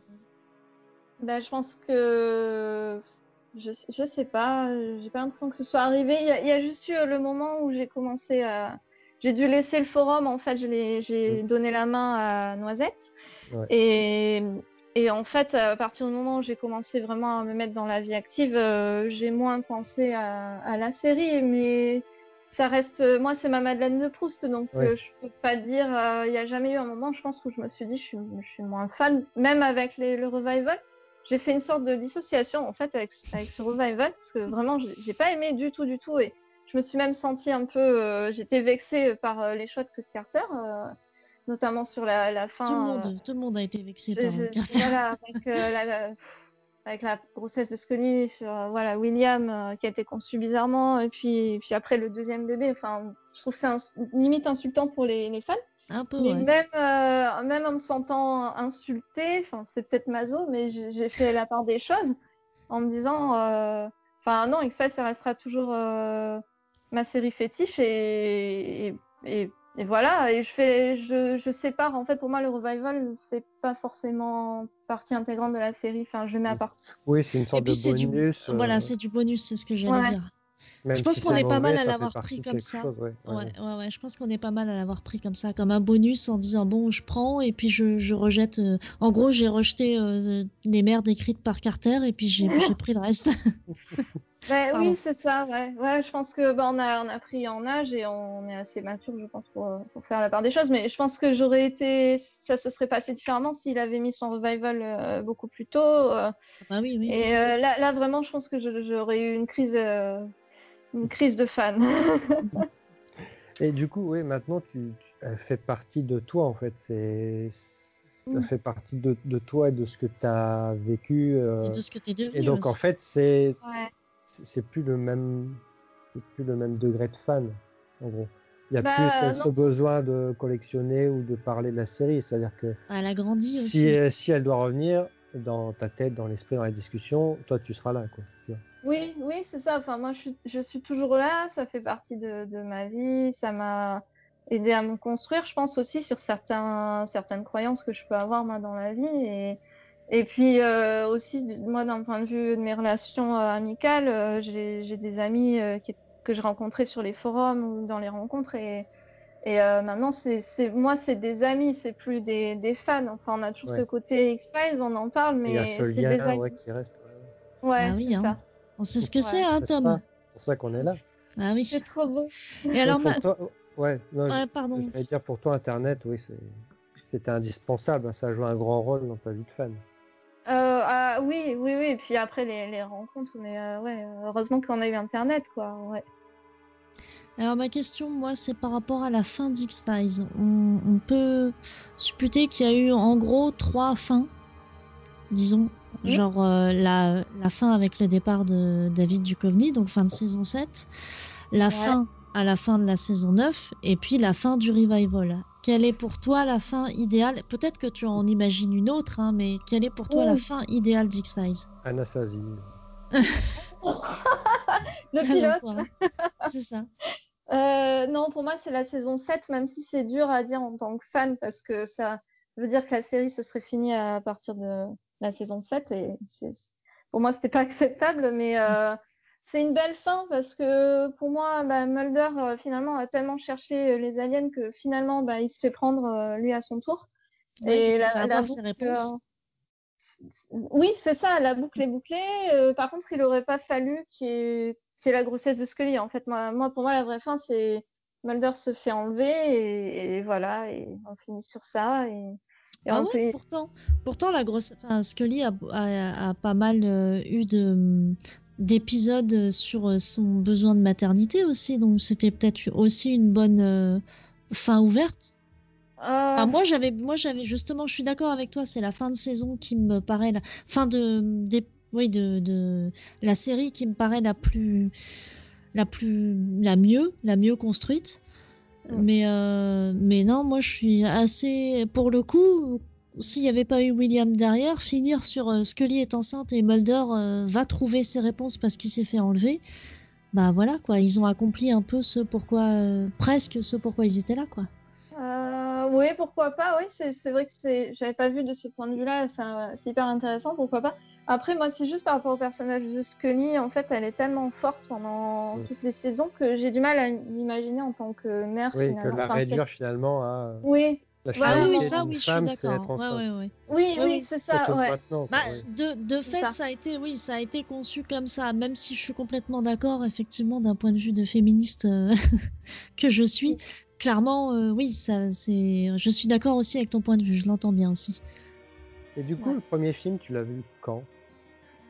bah, je pense que je, je sais pas, j'ai pas l'impression que ce soit arrivé. Il y a, il y a juste eu le moment où j'ai commencé à, j'ai dû laisser le forum. En fait, j'ai donné la main à Noisette. Ouais. Et et en fait, à partir du moment où j'ai commencé vraiment à me mettre dans la vie active, euh, j'ai moins pensé à, à la série, mais ça reste, moi, c'est ma Madeleine de Proust, donc Ouais. euh, je peux pas dire, euh, il y a jamais eu un moment, je pense, où je me suis dit, je suis, je suis moins fan, même avec les, le revival. J'ai fait une sorte de dissociation, en fait, avec, ce- avec ce revival, parce que vraiment, j'ai pas aimé du tout, du tout, et je me suis même sentie un peu, euh, j'étais vexée par euh, les choix de Chris Carter. Euh, notamment sur la, la fin. Tout le euh, monde, tout le monde a été vexé par Carter. voilà, avec, euh, la, avec la grossesse de Scully sur euh, voilà William euh, qui a été conçu bizarrement et puis puis après le deuxième bébé. Enfin, je trouve que c'est limite insultant pour les, les fans. Un peu, Mais ouais. même euh, même en me sentant insultée, enfin c'est peut-être maso, mais j'ai fait la part des choses en me disant, euh, non, X-Files ça restera toujours euh, ma série fétiche et, et, et, et voilà. Et je fais, je, je sépare en fait pour moi le revival fait pas forcément partie intégrante de la série. Enfin je mets à part. Oui, c'est une sorte puis de c'est du, bonus. euh, voilà, c'est du bonus, c'est ce que j'allais Ouais. dire. Même je pense si qu'on est pas mal à l'avoir pris comme ça. chose, ouais, ouais. Ouais, ouais, ouais, je pense qu'on est pas mal à l'avoir pris comme ça, comme un bonus en disant bon, je prends et puis je, je rejette. euh, En gros, j'ai rejeté euh, les merdes écrites par Carter et puis j'ai j'ai pris le reste. Pardon. oui, c'est ça, ouais. Ouais, je pense que bah, on a on a pris en âge et on est assez mature, je pense, pour, pour faire la part des choses. Mais je pense que j'aurais été, ça se serait passé différemment s'il avait mis son revival euh, beaucoup plus tôt. euh. bah oui, oui. et euh, là, là, vraiment, je pense que je- j'aurais eu une crise, euh, une crise de fan. Et du coup, oui, maintenant, tu, tu- elle fait partie de toi, en fait. C'est, ça Mm. fait partie de, de toi et de ce que tu as vécu. euh, Et de ce que t'es devenu. et donc, en fait, c'est, ouais. c'est c'est plus le même, c'est plus le même degré de fan, en gros. Il y a Bah, plus ce, non. besoin de collectionner ou de parler de la série. C'est-à-dire que Elle a grandi aussi. si, euh, si elle doit revenir dans ta tête, dans l'esprit, dans la discussion, toi, tu seras là, quoi. Oui, oui, c'est ça. Enfin, moi, je suis, toujours là. Ça fait partie de, ma vie. Ça m'a aidé à me construire, je pense aussi sur certaines croyances que je peux avoir moi dans la vie. Et, puis euh, aussi, moi, d'un point de vue de mes relations euh, amicales, euh, j'ai, des amis que je rencontrais sur les forums ou dans les rencontres. Et, et euh, maintenant, c'est, c'est, moi, c'est des amis, c'est plus des, des fans. Enfin, on a toujours Ouais. ce côté X-Files, on en parle, mais il y a ce c'est des lien amis. ouais, qui reste. ouais, Ah oui, c'est hein. ça. On sait ce que Ouais. c'est, hein, Tom C'est pour ça qu'on est là. Ah oui. C'est trop beau. Et alors, pour ma- toi, ouais, non, je- ouais, pardon. Je vais dire pour toi Internet, oui, c'est- c'était indispensable, hein, ça joue un grand rôle dans ta vie de fan. Euh, ah, oui, oui, oui. Et puis après les, les rencontres, mais euh, ouais, heureusement qu'on a eu Internet, quoi. Ouais. Alors ma question, moi, c'est par rapport à la fin d'X-Files. On, on peut supputer qu'il y a eu en gros trois fins, disons, Oui. genre euh, la, la fin avec le départ de David Duchovny, donc fin de saison 7, la Ouais. fin à la fin de la saison 9, et puis la fin du revival. Quelle est pour toi la fin idéale? Peut-être que tu en imagines une autre, hein, mais quelle est pour toi la fin idéale d'X-Files? Anastasie. Le Ah, pilote. C'est ça. Euh, non, pour moi, c'est la saison 7, même si c'est dur à dire en tant que fan, parce que ça veut dire que la série se serait finie à partir de la saison 7, et pour moi, c'était pas acceptable, mais euh, c'est une belle fin, parce que pour moi, bah, Mulder, euh, finalement, a tellement cherché les aliens que finalement, bah, il se fait prendre, lui, à son tour. Ouais, et la, va la avoir ses boucle, réponses. euh, oui, c'est ça, la boucle est bouclée. Euh, par contre, il aurait pas fallu qu'il y ait, qu'il y ait la grossesse de Scully. En fait, moi, moi, pour moi, la vraie fin, c'est Mulder se fait enlever et, et voilà, et on finit sur ça. Et, et Ah on ouais, peut- pourtant, pourtant la grosse, enfin, Scully a, a, a pas mal euh, eu de d'épisodes sur son besoin de maternité aussi, donc c'était peut-être aussi une bonne euh, fin ouverte. Euh, Ah, moi j'avais, moi j'avais justement, je suis d'accord avec toi, c'est la fin de saison qui me paraît la fin de, des, oui, de, de la série qui me paraît la plus, la plus, la mieux, la mieux construite. Mm. Mais, euh, mais non, moi je suis assez, pour le coup, s'il n'y avait pas eu William derrière, finir sur euh, Scully est enceinte et Mulder euh, va trouver ses réponses parce qu'il s'est fait enlever. Bah voilà quoi, ils ont accompli un peu ce pourquoi, presque ce pourquoi ils étaient là quoi. Oui, pourquoi pas, oui, c'est, vrai que c'est, j'avais pas vu de ce point de vue-là, c'est, hyper intéressant, pourquoi pas. Après, moi, c'est juste par rapport au personnage de Scully, en fait, elle est tellement forte pendant Mm. toutes les saisons que j'ai du mal à l'imaginer en tant que mère, Oui, que finalement. la Enfin, réduire finalement à Oui, la finalité oui, oui, ça, oui, je suis d'accord. Ouais, ouais, ouais. oui, Oui, c'est ça. Bah, de, de fait, ça. ça. a été, oui, ça a été conçu comme ça, même si je suis complètement d'accord, effectivement, d'un point de vue de féministe euh, que je suis. Clairement, euh, oui, ça, c'est, je suis d'accord aussi avec ton point de vue, je l'entends bien aussi. Et du coup, Ouais. le premier film, tu l'as vu quand?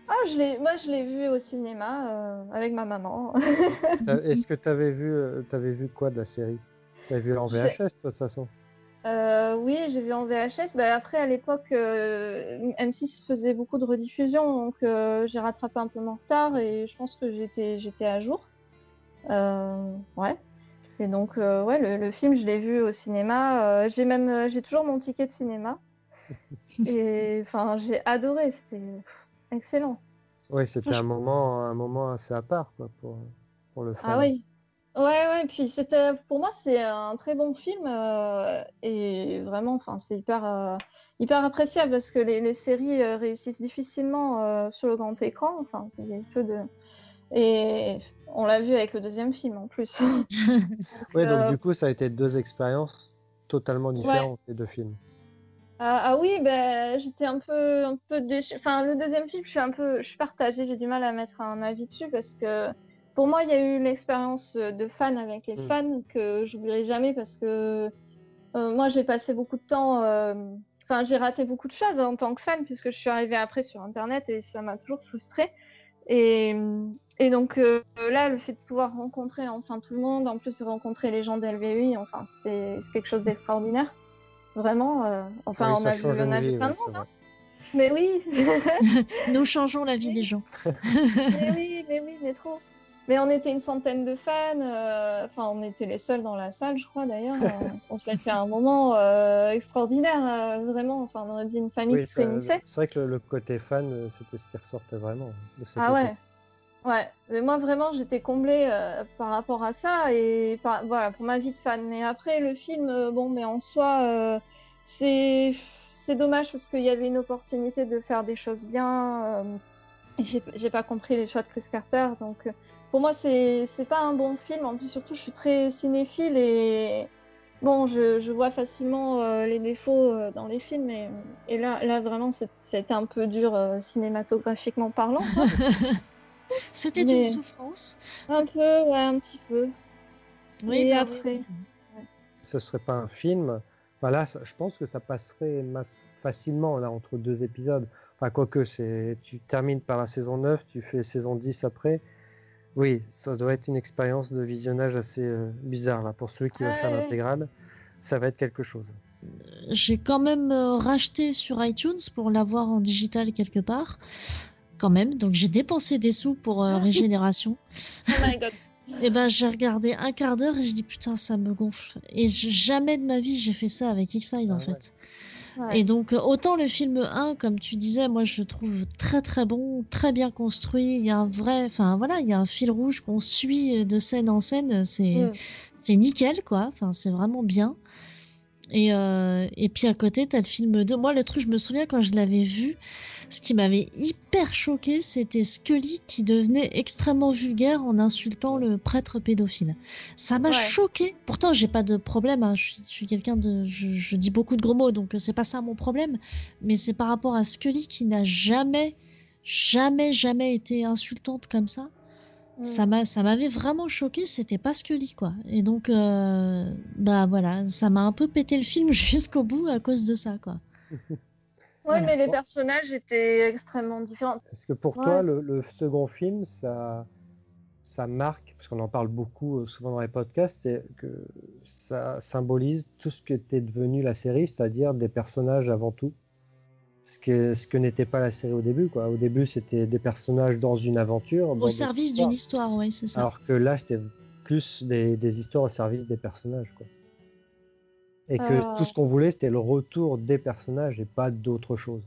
Ah, je l'ai, moi, je l'ai vu au cinéma euh, avec ma maman. T'as- Est-ce que tu avais vu, euh, t'avais vu quoi de la série? T'avais vu en VHS, de toute façon? Euh, oui, j'ai vu en VHS. Bah, après, à l'époque, euh, M6 faisait beaucoup de rediffusions, donc euh, j'ai rattrapé un peu mon retard et je pense que j'étais j'étais à jour. Euh, ouais. Et donc, euh, ouais, le, le film, je l'ai vu au cinéma. Euh, j'ai même, euh, j'ai toujours mon ticket de cinéma. et enfin, j'ai adoré. C'était excellent. Oui, c'était un moment, un moment assez à part quoi, pour, pour le fan. Ah oui. Ouais, ouais, puis c'était, pour moi, c'est un très bon film euh, et vraiment, enfin, c'est hyper, hyper appréciable parce que les, les séries réussissent difficilement sur le grand écran. Enfin, c'est des peu de et on l'a vu avec le deuxième film en plus. Oui, donc Euh, du coup, ça a été deux expériences totalement différentes, les deux films. Ah, ah oui, ben j'étais un peu, un peu. Enfin, le deuxième film, je suis un peu, je suis partagée. J'ai du mal à mettre un avis dessus parce que pour moi, il y a eu l'expérience de fan avec les Mm. fans que j'oublierai jamais parce que euh, moi, j'ai passé beaucoup de temps. euh, Enfin, j'ai raté beaucoup de choses en tant que fan puisque je suis arrivée après sur Internet et ça m'a toujours frustrée. Et, et donc euh, là, le fait de pouvoir rencontrer enfin tout le monde, en plus de rencontrer les gens d'LVI, enfin, c'était c'est quelque chose d'extraordinaire. Vraiment. euh, enfin, Oui, on a vu, vu vie, plein de monde. hein. Mais oui. Nous changeons la vie des gens. mais oui, mais oui, mais trop. Mais on était une centaine de fans. euh, Enfin, on était les seuls dans la salle, je crois d'ailleurs. on s'est fait un moment euh, extraordinaire, euh, vraiment. Enfin, on aurait dit une famille Oui, qui se réunissait. c'est vrai que le, le côté fan, c'était ce qui ressortait vraiment de cette Ah époque. ouais. Ouais, mais moi vraiment j'étais comblée euh, par rapport à ça et par, voilà pour ma vie de fan. Mais après le film, euh, bon, mais en soi, euh, c'est c'est dommage parce qu'il y avait une opportunité de faire des choses bien. j'ai pas compris les choix de Chris Carter, donc pour moi c'est c'est pas un bon film. En plus surtout je suis très cinéphile et bon je, je vois facilement les défauts dans les films et, et là là vraiment c'était un peu dur cinématographiquement parlant. C'était Mais- une souffrance. Un peu, ouais, un petit peu. Et bah après Ce serait pas un film. Voilà, ça- je pense que ça passerait ma- facilement là entre deux épisodes. Enfin, quoique, c'est, tu termines par la saison 9, tu fais saison 10 après. Oui, ça doit être une expérience de visionnage assez euh, bizarre là pour celui qui va faire l'intégrale. Ça va être quelque chose. J'ai quand même euh, racheté sur iTunes pour l'avoir en digital quelque part. Quand même, donc j'ai dépensé des sous pour euh, Régénération. Oh my god. Et ben j'ai regardé un quart d'heure et je dis putain ça me gonfle. Et je- jamais de ma vie j'ai fait ça avec X-Files Ah en ouais. fait. Ouais. Et donc euh, autant le film 1 comme tu disais moi je le trouve très très bon, très bien construit, il y a un vrai enfin voilà, il y a un fil rouge qu'on suit euh, de scène en scène, c'est Mm. c'est nickel quoi, enfin c'est vraiment bien. Et euh, et puis à côté t'as le film 2. Moi le truc je me souviens quand je l'avais vu, ce qui m'avait hyper choqué, c'était Scully qui devenait extrêmement vulgaire en insultant le prêtre pédophile. Ça m'a Ouais. choqué. Pourtant, j'ai pas de problème. hein. Je suis, je suis quelqu'un de, je, je dis beaucoup de gros mots, donc euh, c'est pas ça mon problème. Mais c'est par rapport à Scully qui n'a jamais, jamais, jamais été insultante comme ça. Mm. Ça m'a, ça m'avait vraiment choqué. C'était pas Scully quoi. Et donc, euh, bah voilà, ça m'a un peu pété le film jusqu'au bout à cause de ça quoi. Ouais, Voilà. mais les personnages étaient extrêmement différents. Est-ce que pour Ouais. toi, le, le second film, ça, ça marque, parce qu'on en parle beaucoup euh, souvent dans les podcasts, c'est que ça symbolise tout ce que t'es devenu la série, c'est-à-dire des personnages avant tout. Ce que, ce que n'était pas la série au début, quoi. Au début, c'était des personnages dans une aventure. Au service d'une histoire, ouais, c'est ça. Alors que là, c'était plus des, des histoires au service des personnages, quoi. Et que Euh. tout ce qu'on voulait, c'était le retour des personnages et pas d'autre chose.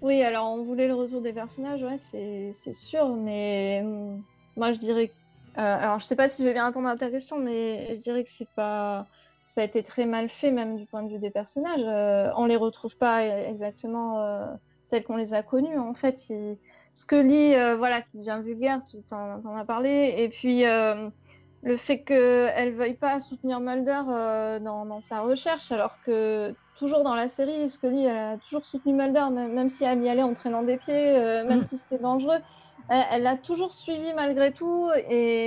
Oui, alors on voulait le retour des personnages, ouais, c'est c'est sûr, mais hum, moi je dirais. euh, alors je sais pas si je vais bien répondre à ta question, mais je dirais que c'est pas. Ça a été très mal fait, même du point de vue des personnages. Euh, on les retrouve pas exactement euh, tels qu'on les a connus. En fait. Scully, euh, voilà, qui devient vulgaire, tu t'en as parlé, et puis euh, le fait qu'elle veuille pas soutenir Mulder dans, sa recherche, alors que toujours dans la série, Scully, elle a toujours soutenu Mulder, même, si elle y allait en traînant des pieds, même si c'était dangereux. Elle, l'a toujours suivi malgré tout. Et,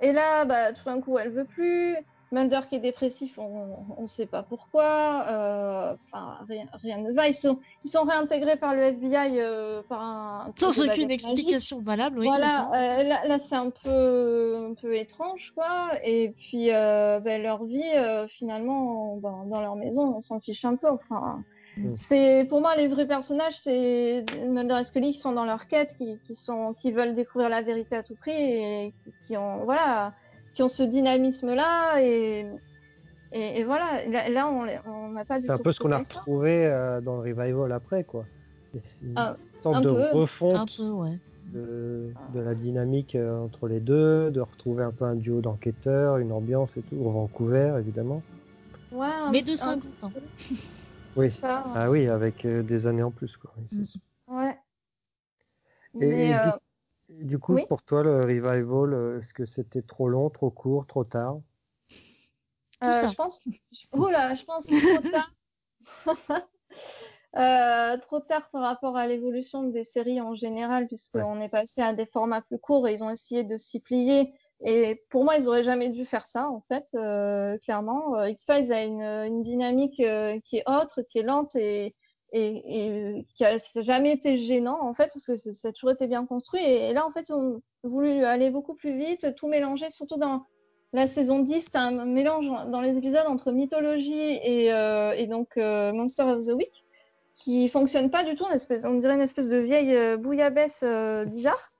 et là, bah, tout d'un coup, elle veut plus. Mulder qui est dépressif, on ne sait pas pourquoi. Euh, enfin, rien, rien, ne va. Ils sont, ils sont réintégrés par le FBI euh, par un. Sans aucune explication valable, oui. Voilà, ça. Euh, là, là c'est un peu, un peu étrange, quoi. Et puis, euh, ben, leur vie, euh, finalement, ben, dans leur maison, on s'en fiche un peu. Enfin, Mm. c'est pour moi les vrais personnages, c'est Mulder et Scully qui sont dans leur quête, qui, qui sont, qui veulent découvrir la vérité à tout prix et qui ont, voilà, qui ont ce dynamisme-là et, et, et voilà. Là, là, on on n'a pas du C'est un tout peu ce qu'on a retrouvé euh, dans le revival après, quoi. Une Un- sorte un de peu. Un refonte peu, ouais. de, de la dynamique euh, entre les deux, de retrouver un peu un duo d'enquêteurs, une ambiance et tout, au Vancouver, évidemment. Ouais, un- Mais de un 50 petit ans. Oui, ça, ah oui, avec euh, des années en plus, quoi. Oui, Mm. sûr. ouais. Et, Mais, et euh, du, coup, oui. pour toi, le revival, euh, est-ce que c'était trop long, trop court, trop tard? Tout Euh, ça. Je pense. Oula, je pense trop tard. Euh, trop tard par rapport à l'évolution des séries en général, puisqu'on est passé à des formats plus courts et ils ont essayé de s'y plier. Et pour moi, ils auraient jamais dû faire ça, en fait, euh, clairement. Euh, X-Files a une, une dynamique euh, qui est autre, qui est lente et, et, qui a jamais été gênant, en fait, parce que ça a toujours été bien construit. Et, là, en fait, ils ont voulu aller beaucoup plus vite, tout mélanger, surtout dans la saison 10, c'est un mélange dans les épisodes entre mythologie et, euh, donc euh, Monster of the Week, qui fonctionne pas du tout, on dirait une espèce de vieille euh, bouillabaisse bizarre.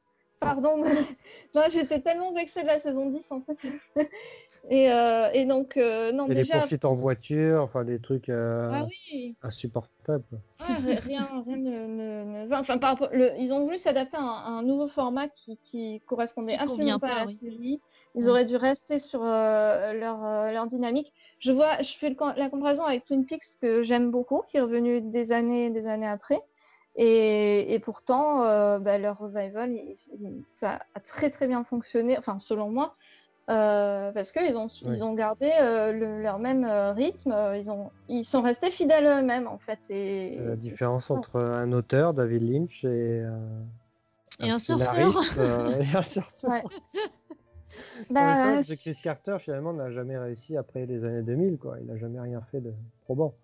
Pardon, non, j'étais tellement vexée de la saison 10 en fait. et, euh, et donc, euh, non, Et les déjà. poursuites en voiture, enfin des trucs euh, Ah oui, insupportables. Ouais, ri- rien, rien ne, ne, ne va. Enfin, par rapport, le, ils ont voulu s'adapter à, un à un nouveau format qui, qui correspondait Qui absolument pas, pas, à la oui. série. Ils Ouais. auraient dû rester sur euh, leur, euh, leur dynamique. Je vois, je fais le la comparaison avec Twin Peaks que j'aime beaucoup, qui est revenu des années, des années après. Et, et pourtant, euh, bah, leur revival, il- ça a très très bien fonctionné, enfin selon moi, euh, parce qu'ils ont, ils ont gardé euh, le- leur même euh, rythme, ils, ont, ils sont restés fidèles à eux-mêmes en fait. C'est la différence entre un auteur, David Lynch, et, Et un scénariste euh, et un surfeur. Ouais. Non, mais c'est vrai Bah, que Chris Carter, finalement, n'a jamais réussi après les années 2000, quoi. Il n'a jamais rien fait de probant.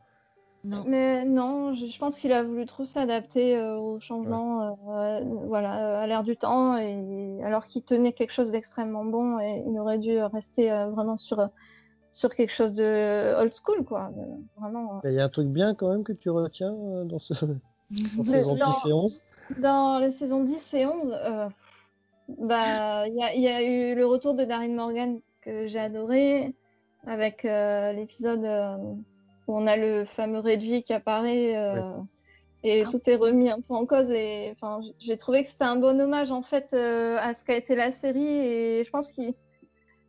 Non. mais non, je, je pense qu'il a voulu trop s'adapter euh, aux changements, euh, voilà, à l'ère du temps, et alors qu'il tenait quelque chose d'extrêmement bon, et il aurait dû rester euh, vraiment sur sur quelque chose de old school, quoi. de- vraiment. euh. Il y a un truc bien, quand même, que tu retiens euh, dans ce dans Mais saison dans- 10 et 11. Dans les saisons 10 et 11, euh, bah, il y y a eu le retour de Darren Morgan que j'ai adoré, avec euh, l'épisode euh, où on a le fameux Reggie qui apparaît euh, et Ah. tout est remis un peu en cause. Et enfin, j'ai trouvé que c'était un bon hommage en fait euh, à ce qu'a été la série et je pense qu'à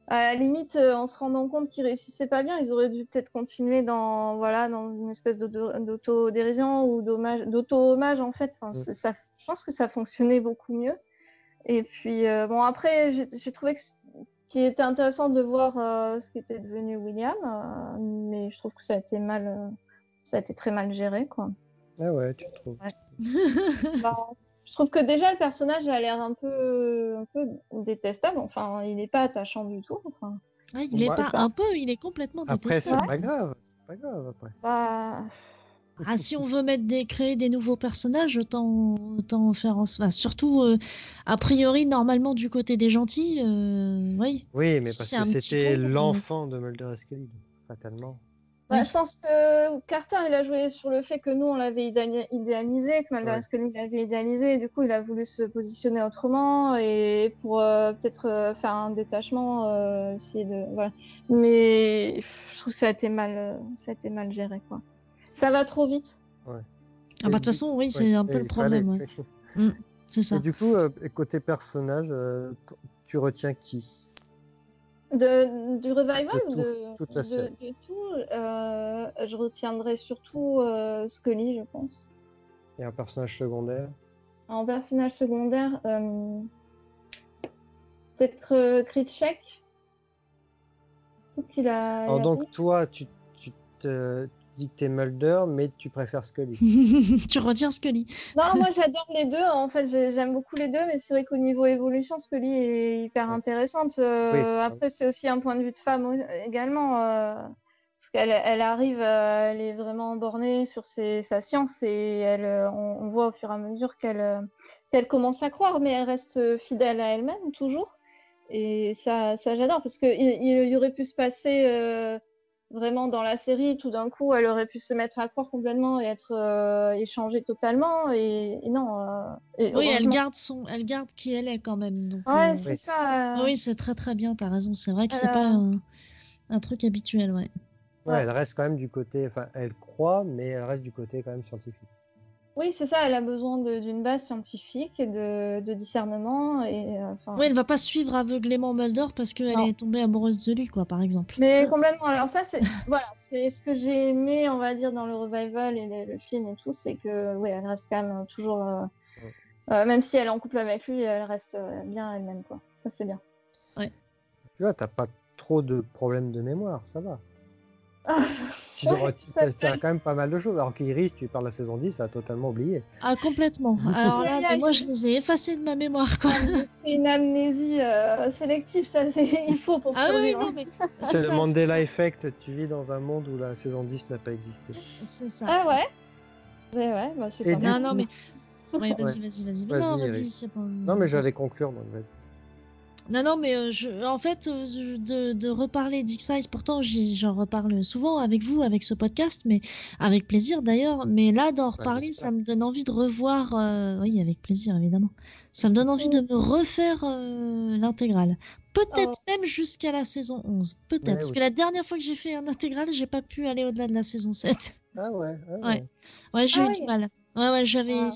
la limite, euh, en se rendant compte qu'ils réussissaient pas bien, ils auraient dû peut-être continuer dans voilà dans une espèce d'auto- d'auto-dérision ou d'auto-hommage en fait. Enfin, Mm. c'est- ça, je pense que ça fonctionnait beaucoup mieux. Et puis euh, bon après, j'ai trouvé que qu'il était intéressant de voir euh, ce qu'était devenu William, euh, mais je trouve que ça a été mal, euh, ça a été très mal géré quoi. Ah ouais, tu trouves. Bah, je trouve que déjà le personnage a l'air un peu, un peu détestable. Enfin, il n'est pas attachant du tout. Enfin, il est Ouais. pas un peu, il est complètement Après, c'est détestable. pas grave. C'est pas grave, après. bah, Ah, si on veut mettre des, créer des nouveaux personnages, autant, autant faire en, enfin, surtout, euh, a priori, normalement, du côté des gentils, euh, oui. Oui, mais parce que c'était l'enfant de Mulder et Scully, fatalement. bah, Oui. je pense que Carter, il a joué sur le fait que nous, on l'avait idéali- idéalisé, que Mulder Ouais. et Scully l'avaient idéalisé. Et du coup, il a voulu se positionner autrement et pour euh, peut-être euh, faire un détachement, euh, essayer de, voilà. Mais pff, je trouve que ça a été mal, euh, ça a été mal géré, quoi. Ça va trop vite. Ah, Et bah, de toute façon, oui, c'est Ouais, un peu le problème, ouais. C'est ça. Et du coup, euh, côté personnage, euh, tu retiens qui? De, du revival De ou tout, de, toute la de- série. de tout, euh, je retiendrai surtout euh, Scully, je pense. Et un personnage secondaire? En personnage secondaire, euh, peut-être euh, Kritchek. Je trouve qu'il a. Alors il a donc toi, tu, tu, te, dis que t'es Mulder, mais tu préfères Scully. tu retiens Scully. Non, moi j'adore les deux. En fait, j'ai- j'aime beaucoup les deux, mais c'est vrai qu'au niveau évolution, Scully est hyper intéressante. Euh, Oui. Après, c'est aussi un point de vue de femme également. euh, parce qu'elle elle arrive, euh, elle est vraiment bornée sur ses, sa science et elle, on, on voit au fur et à mesure qu'elle commence à croire, mais elle reste fidèle à elle-même toujours. Et ça, ça j'adore parce que il, il y aurait pu se passer euh, vraiment dans la série, tout d'un coup, elle aurait pu se mettre à croire complètement et être euh, échangée totalement. Et, et non. euh, et Oui, elle garde son, elle garde qui elle est quand même. Donc, Ouais, euh, c'est Oui. ça. euh, oui, c'est très très bien. T'as raison. C'est vrai que c'est Euh, pas un, un truc habituel, ouais. Ouais, Ouais. elle reste quand même du côté, enfin, elle croit, mais elle reste du côté quand même scientifique. Oui, c'est ça. Elle a besoin d'une base scientifique et de, de discernement. Et, euh, enfin, Oui, elle va pas suivre aveuglément Mulder parce qu'elle est tombée amoureuse de lui, quoi, par exemple. Mais complètement. Alors ça, c'est voilà, c'est ce que j'ai aimé, on va dire, dans le revival et le, le film et tout, c'est que ouais, elle reste quand même toujours, euh, euh, même si elle est en couple avec lui, elle reste euh, bien elle-même, quoi. Ça c'est bien. Tu vois, t'as pas trop de problèmes de mémoire, ça va. Ah, Tu t'as quand même pas mal de choses. Alors qu'Iris, tu parles de la saison 10, ça a totalement oublié. Ah, complètement. Alors là, mais moi, je les ai effacés de ma mémoire, quoi. c'est une amnésie euh, sélective, ça, c'est il faut pour Ah oui, non, mais C'est le Mandela. Effect. Tu vis dans un monde où la saison 10 n'a pas existé. c'est ça. Ah ouais? Ouais, ouais, bah c'est ça. du non, coup- non, mais ouais, vas-y, Ouais. vas-y, vas-y. Vas-y, non, vas-y, c'est pas. Non, mais j'allais conclure, donc vas-y. Non, non, mais euh, je, en fait, euh, de, de reparler d'X-Files, pourtant j'en reparle souvent avec vous, avec ce podcast, mais avec plaisir d'ailleurs. Mais là, d'en reparler, j'espère. ça me donne envie de revoir. euh, oui, avec plaisir, évidemment. Ça me donne envie de me refaire euh, l'intégrale. Peut-être même jusqu'à la saison 11. Peut-être. Ouais, Parce oui. que la dernière fois que j'ai fait un intégral, j'ai pas pu aller au-delà de la saison 7. Ah ouais, ah ouais. Ouais. Ouais, j'ai Ah eu oui. du mal. Ouais, ouais, j'avais. Ah.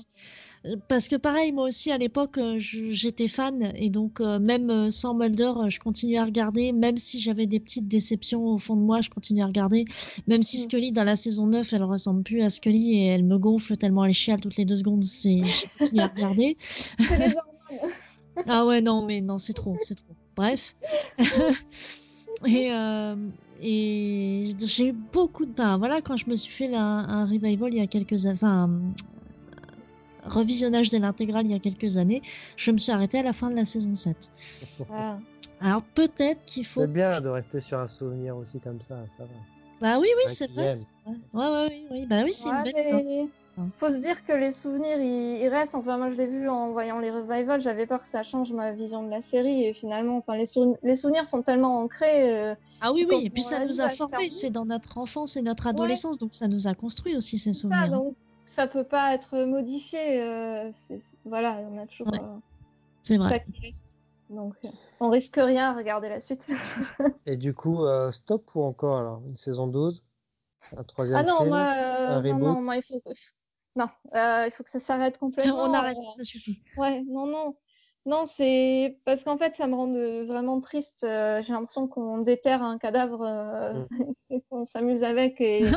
Parce que pareil, moi aussi à l'époque, euh, je- j'étais fan et donc euh, même euh, sans Mulder, je continuais à regarder, même si j'avais des petites déceptions au fond de moi, je continuais à regarder. Même si Mm. Scully dans la saison 9, elle ressemble plus à Scully et elle me gonfle tellement elle chiale toutes les deux secondes, c'est j'ai continué à regarder. Ah ouais, non, mais non, c'est trop, c'est trop. Bref. et euh, et j'ai eu beaucoup de temps. Voilà, quand je me suis fait la- un revival il y a quelques années, enfin, revisionnage de l'intégrale il y a quelques années, je me suis arrêtée à la fin de la saison 7. Ah. Alors peut-être qu'il faut. C'est bien de rester sur un souvenir aussi comme ça, ça va. Bah oui, oui, c'est vrai. Ouais, ouais, oui, oui. Bah oui, c'est une Ouais, belle mais. Faut se dire que les souvenirs, ils, ils restent. Enfin, moi, je l'ai vu en voyant les revivals. J'avais peur que ça change ma vision de la série. Et finalement, enfin, les, sou- les souvenirs sont tellement ancrés. euh, Ah oui, oui. Et puis ça nous a formés. C'est dans notre enfance et notre adolescence, donc ça nous a construit aussi ces c'est ça, souvenirs. donc ça peut pas être modifié. euh, c'est- voilà, on a toujours Ouais. euh, C'est vrai. ça qui reste. Donc, euh, on risque rien à regarder la suite. Et du coup, euh, stop ou encore alors Une saison 12 Un troisième ah non, film? moi, euh, un non, reboot? non, moi, il faut que, non, euh, il faut que ça s'arrête complètement. On arrête, euh, ça suffit. Ouais, non, non. Non, c'est parce qu'en fait, ça me rend de- vraiment triste. euh, J'ai l'impression qu'on déterre un cadavre euh, et qu'on s'amuse avec. Et...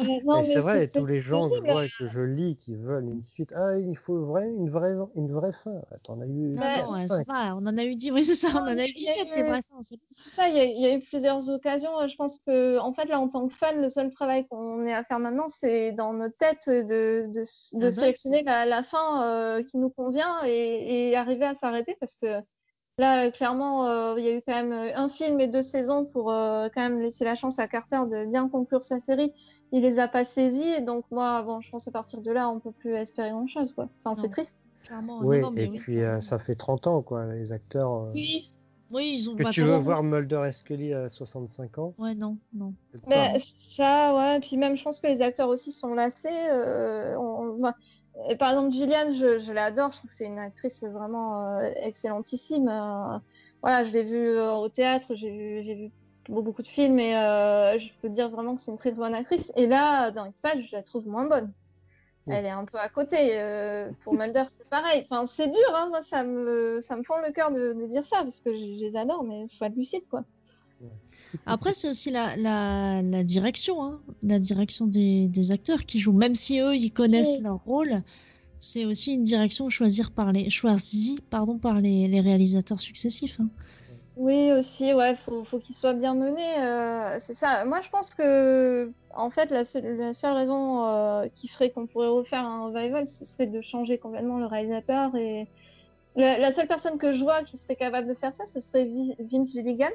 Euh, non, Mais c'est vrai, tous les gens que je vois et que je lis qui veulent une suite, ah, il faut vrai, une vraie, une vraie fin. T'en as eu Non, Ouais, non, ouais, 5. c'est vrai, on en a eu 10, oui, c'est ça, on en a eu il y a 17, les eu- vrais fins, c'est ça, il y, a, il y a eu plusieurs occasions. Je pense que, en fait, là, en tant que fan, le seul travail qu'on ait à faire maintenant, c'est dans notre tête de, de, de Ah bah. sélectionner la, la fin euh, qui nous convient et, et arriver à s'arrêter parce que là, clairement, euh, il y a eu quand même un film et deux saisons pour euh, quand même laisser la chance à Carter de bien conclure sa série. Il les a pas saisis, et donc moi, bon, je pense à partir de là, on peut plus espérer grand chose, quoi. Enfin, c'est triste. Clairement, Oui, non, non, mais et oui. puis euh, ça fait 30 ans, quoi, les acteurs. euh, Oui. Oui, ils ont Que tu veux voir Mulder et Scully à 65 ans? Ouais, non, non. Mais ça, ouais. Puis même, je pense que les acteurs aussi sont lassés. euh, on- on- moi- et par exemple, Gillian, je, je l'adore. Je trouve que c'est une actrice vraiment euh, excellentissime. euh, voilà, je l'ai vue euh, au théâtre, j'ai vu, j'ai vu beaucoup, de films et je peux dire vraiment que c'est une très bonne actrice. Et là, dans X-Files, je la trouve moins bonne. Elle est un peu à côté. pour Mulder, c'est pareil. Enfin, c'est dur. Hein, moi, ça me, ça me fend le cœur de, de dire ça parce que je, je les adore, mais faut être lucide, quoi. Après, c'est aussi la, la, la direction, hein, la direction des, des acteurs qui jouent. Même si eux, ils connaissent Oui. leur rôle, c'est aussi une direction choisie par les, choisie, pardon, par les, les réalisateurs successifs. Hein. Oui, aussi, ouais, faut, faut qu'il soit bien mené. euh, c'est ça. Moi, je pense que, en fait, la seule, la seule raison euh, qui ferait qu'on pourrait refaire un revival, ce serait de changer complètement le réalisateur. Et la, la seule personne que je vois qui serait capable de faire ça, ce serait Vi- Vince Gilligan.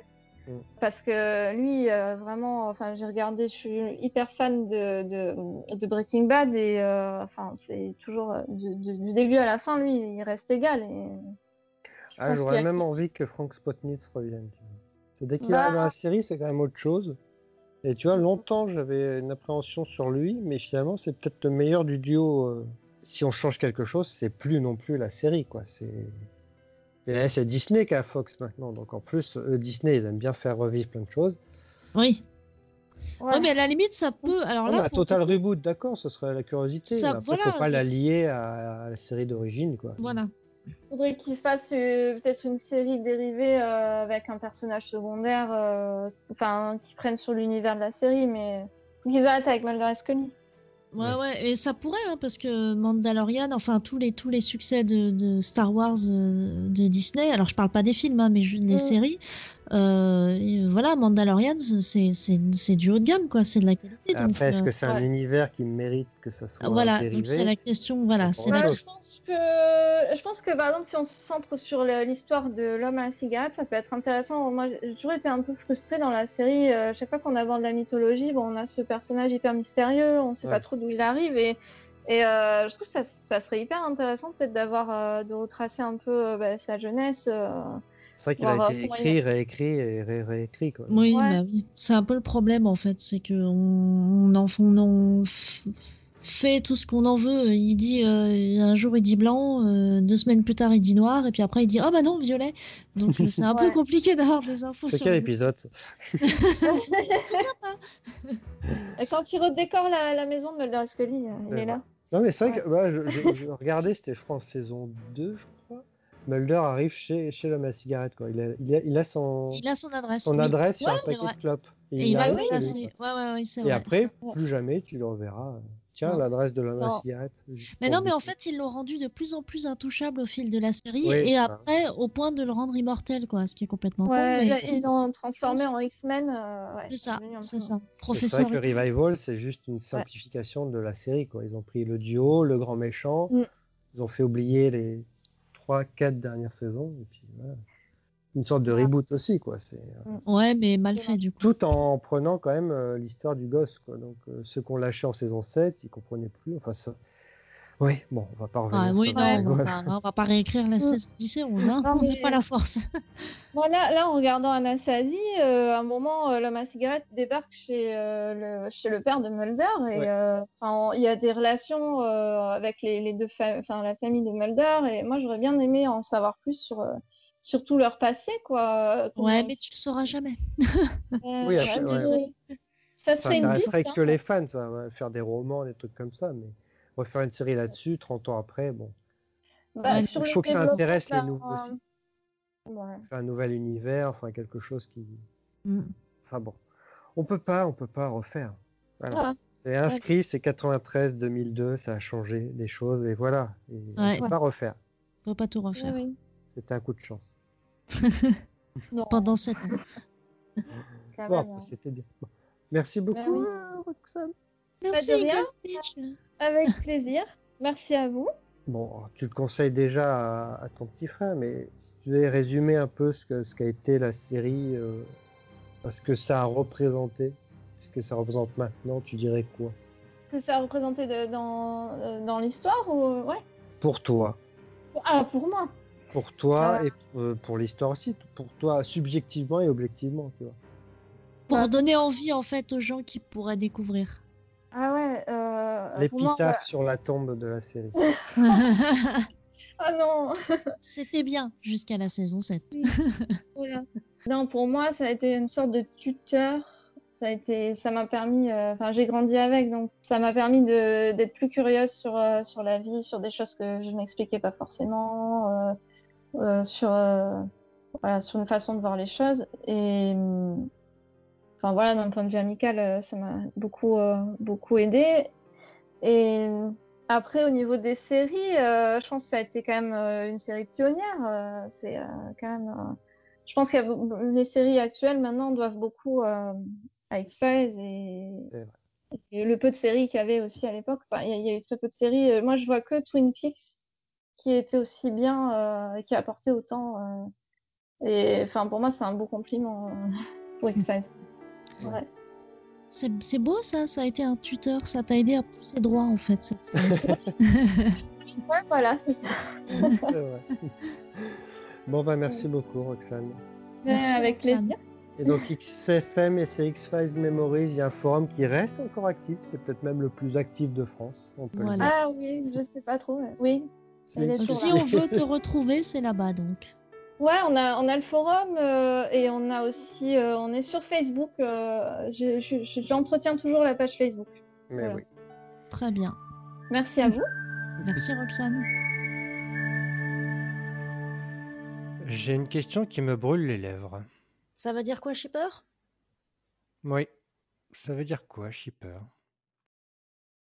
Mm. Parce que lui, euh, vraiment, enfin, j'ai regardé, je suis hyper fan de, de, de Breaking Bad et, euh, enfin, c'est toujours euh, du, du- du début à la fin, lui, il reste égal. Et... Ah, j'aurais a- même envie que Frank Spotnitz revienne. Parce que dès qu'il Bah. arrive dans la série, c'est quand même autre chose. Et tu vois, longtemps, j'avais une appréhension sur lui, mais finalement, c'est peut-être le meilleur du duo. Si on change quelque chose, c'est plus non plus la série, quoi. C'est et là, c'est Disney qui a Fox maintenant, donc en plus, euh, Disney, ils aiment bien faire revivre plein de choses. Oui. Ouais. Ouais, mais à la limite, ça peut. Alors Ah, là, bah, pour- total reboot, d'accord, ce serait la curiosité. Ça, mais après, voilà, faut pas mais- la lier à, à la série d'origine, quoi. Voilà. faudrait qu'ils fassent euh, peut-être une série dérivée euh, avec un personnage secondaire, euh, enfin, qui prennent sur l'univers de la série, mais qu'ils arrêtent avec Mulder et Scully. Ouais, ouais, et ça pourrait, hein, parce que Mandalorian, enfin tous les tous les succès de, de Star Wars euh, de Disney. Alors je parle pas des films, hein, mais je- des séries. Euh, voilà, Mandalorian, c'est c'est c'est du haut de gamme, quoi. C'est de la qualité. donc, Après, est-ce euh, que c'est un ouais. univers qui mérite que ça soit voilà, donc c'est la question. Voilà, C'est la. Je pense que, je pense que par exemple, si on se centre sur l'histoire de l'homme à la cigarette, ça peut être intéressant. Moi, j'ai toujours été un peu frustrée dans la série. euh, chaque fois qu'on aborde la mythologie, bon, on a ce personnage hyper mystérieux, on sait Ouais. pas trop d'où il arrive et et euh, je trouve que ça, ça serait hyper intéressant peut-être d'avoir euh, de retracer un peu euh, bah, sa jeunesse. C'est vrai qu'il a euh, été écrit, réécrit et ré- réécrit, quoi. Oui, Ouais. bah oui. C'est un peu le problème en fait, c'est que on, on en on fait tout ce qu'on en veut. Il dit euh, un jour il dit blanc, euh, deux semaines plus tard il dit noir, et puis après il dit oh bah non violet. Donc euh, c'est un peu compliqué d'avoir des infos. C'est quel le- épisode quand il redécore la, la maison de Mulder et Scully, il Ouais. est là. Non, mais c'est vrai que ouais, je, je- je regardais, c'était France saison 2, je crois. Mulder arrive chez, chez l'homme à cigarette, quoi. Il a, il a, il a son, Il a son adresse. son oui. adresse sur Ouais, un c'est paquet vrai. de clopes. Et il il va placer. quoi. Ouais, ouais, Et vrai. après, plus jamais tu le reverras. Tiens, l'adresse de l'homme à cigarette. Mais non, mais en fait, ils l'ont rendu de plus en plus intouchable au fil de la série, Oui, et ça. après, au point de le rendre immortel, quoi, ce qui est complètement con. Mais ils l'ont transformé en X-Men. euh, ouais, C'est ça, c'est ça. Et C'est Professeur. vrai que le revival, c'est juste une simplification de la série, quoi. Ils ont pris le duo, le grand méchant, Mm. ils ont fait oublier les trois, quatre dernières saisons, et puis voilà. Une sorte de reboot aussi, quoi. C'est euh, Ouais, mais mal fait du coup. tout en prenant quand même euh, l'histoire du gosse, quoi. Donc euh, ceux qu'on lâché en saison 7, ils comprenaient plus. Enfin ça. Oui, bon, on va pas revenir Ah, sur oui, non, on va, on va pas réécrire la saison 10 et 11, hein. Non, on n'a pas la force. Bon, là, là, en regardant Anastasie, euh, à un moment, euh, l'homme à cigarette débarque chez, euh, le, chez le père de Mulder et Ouais. euh, enfin, il y a des relations euh, avec les, les deux, fa- la famille de Mulder et moi, j'aurais bien aimé en savoir plus sur, euh, sur tout leur passé, quoi. Comment Ouais, mais tu le sauras jamais. Euh, Oui, ouais, après, ouais. c'est- Ça Ça serait une intéresserait piste, que hein. les fans, ça, ouais, faire des romans, des trucs comme ça, mais refaire une série là-dessus, 30 ans après, bon, Bah, il faut que ça intéresse les nouveaux aussi. Ouais. faire un nouvel univers, enfin quelque chose qui. Mm. Enfin bon, on peut pas, on peut pas refaire. Voilà. Ah. C'est inscrit, c'est 93, 2002, ça a changé des choses et voilà. Et Ouais. On peut pas refaire. On peut pas tout refaire. Oui, oui. C'était un coup de chance. Non, Pendant 7 ans. Bon, c'était bien. Merci beaucoup, Ben oui. Roxane. Merci. Goldfish. Avec plaisir. Merci à vous. Bon, tu le conseilles déjà à, à ton petit frère, mais si tu devais résumer un peu ce qu'a été la série, euh, ce que ça a représenté, ce que ça représente maintenant, tu dirais quoi? Que ça a représenté de- dans, euh, dans l'histoire ou ouais? Pour toi. Ah, pour moi. pour toi Ah. et euh, pour l'histoire aussi, pour toi subjectivement et objectivement, tu vois. Pour donner envie, en fait, aux gens qui pourraient découvrir. Ah ouais. Euh, L'épitaphe bah- sur la tombe de la série. Ah non. C'était bien jusqu'à la saison 7. Voilà. Non, pour moi, ça a été une sorte de tuteur. Ça a été, ça m'a permis. euh, Enfin, j'ai grandi avec, donc ça m'a permis de d'être plus curieuse sur euh, sur la vie, sur des choses que je n'expliquais pas forcément, euh, euh, sur euh, voilà, sur une façon de voir les choses. Et hum, enfin voilà, d'un point de vue amical, euh, ça m'a beaucoup euh, beaucoup aidé. Et après, au niveau des séries, euh, je pense que ça a été quand même euh, une série pionnière. euh, c'est quand même. je pense que les séries actuelles maintenant doivent beaucoup à X-Files et, et, le peu de séries qu'il y avait aussi à l'époque. Enfin, il y, a eu très peu de séries. Moi, je vois que Twin Peaks qui était aussi bien, qui a apporté autant. Et enfin, pour moi, c'est un beau compliment pour X-Files. Ouais. C'est beau ça, ça a été un tuteur, ça t'a aidé à pousser droit en fait cette série. ouais, voilà, c'est ça. bon, bah merci beaucoup Roxane. Merci, avec Roxane. plaisir. Et donc XFM et c'est X-Files Memories, il y a un forum qui reste encore actif, c'est peut-être même le plus actif de France. On peut voilà. Ah oui, je sais pas trop. Oui. Si on veut te retrouver, c'est là-bas donc. Ouais, on a on a le forum euh, et on a aussi euh, on est sur Facebook. Euh, J'entretiens toujours la page Facebook. Mais voilà. oui. Très bien. Merci à vous. Merci Roxane. J'ai une question qui me brûle les lèvres. Ça veut dire quoi, shipper? Oui. Ça veut dire quoi, shipper?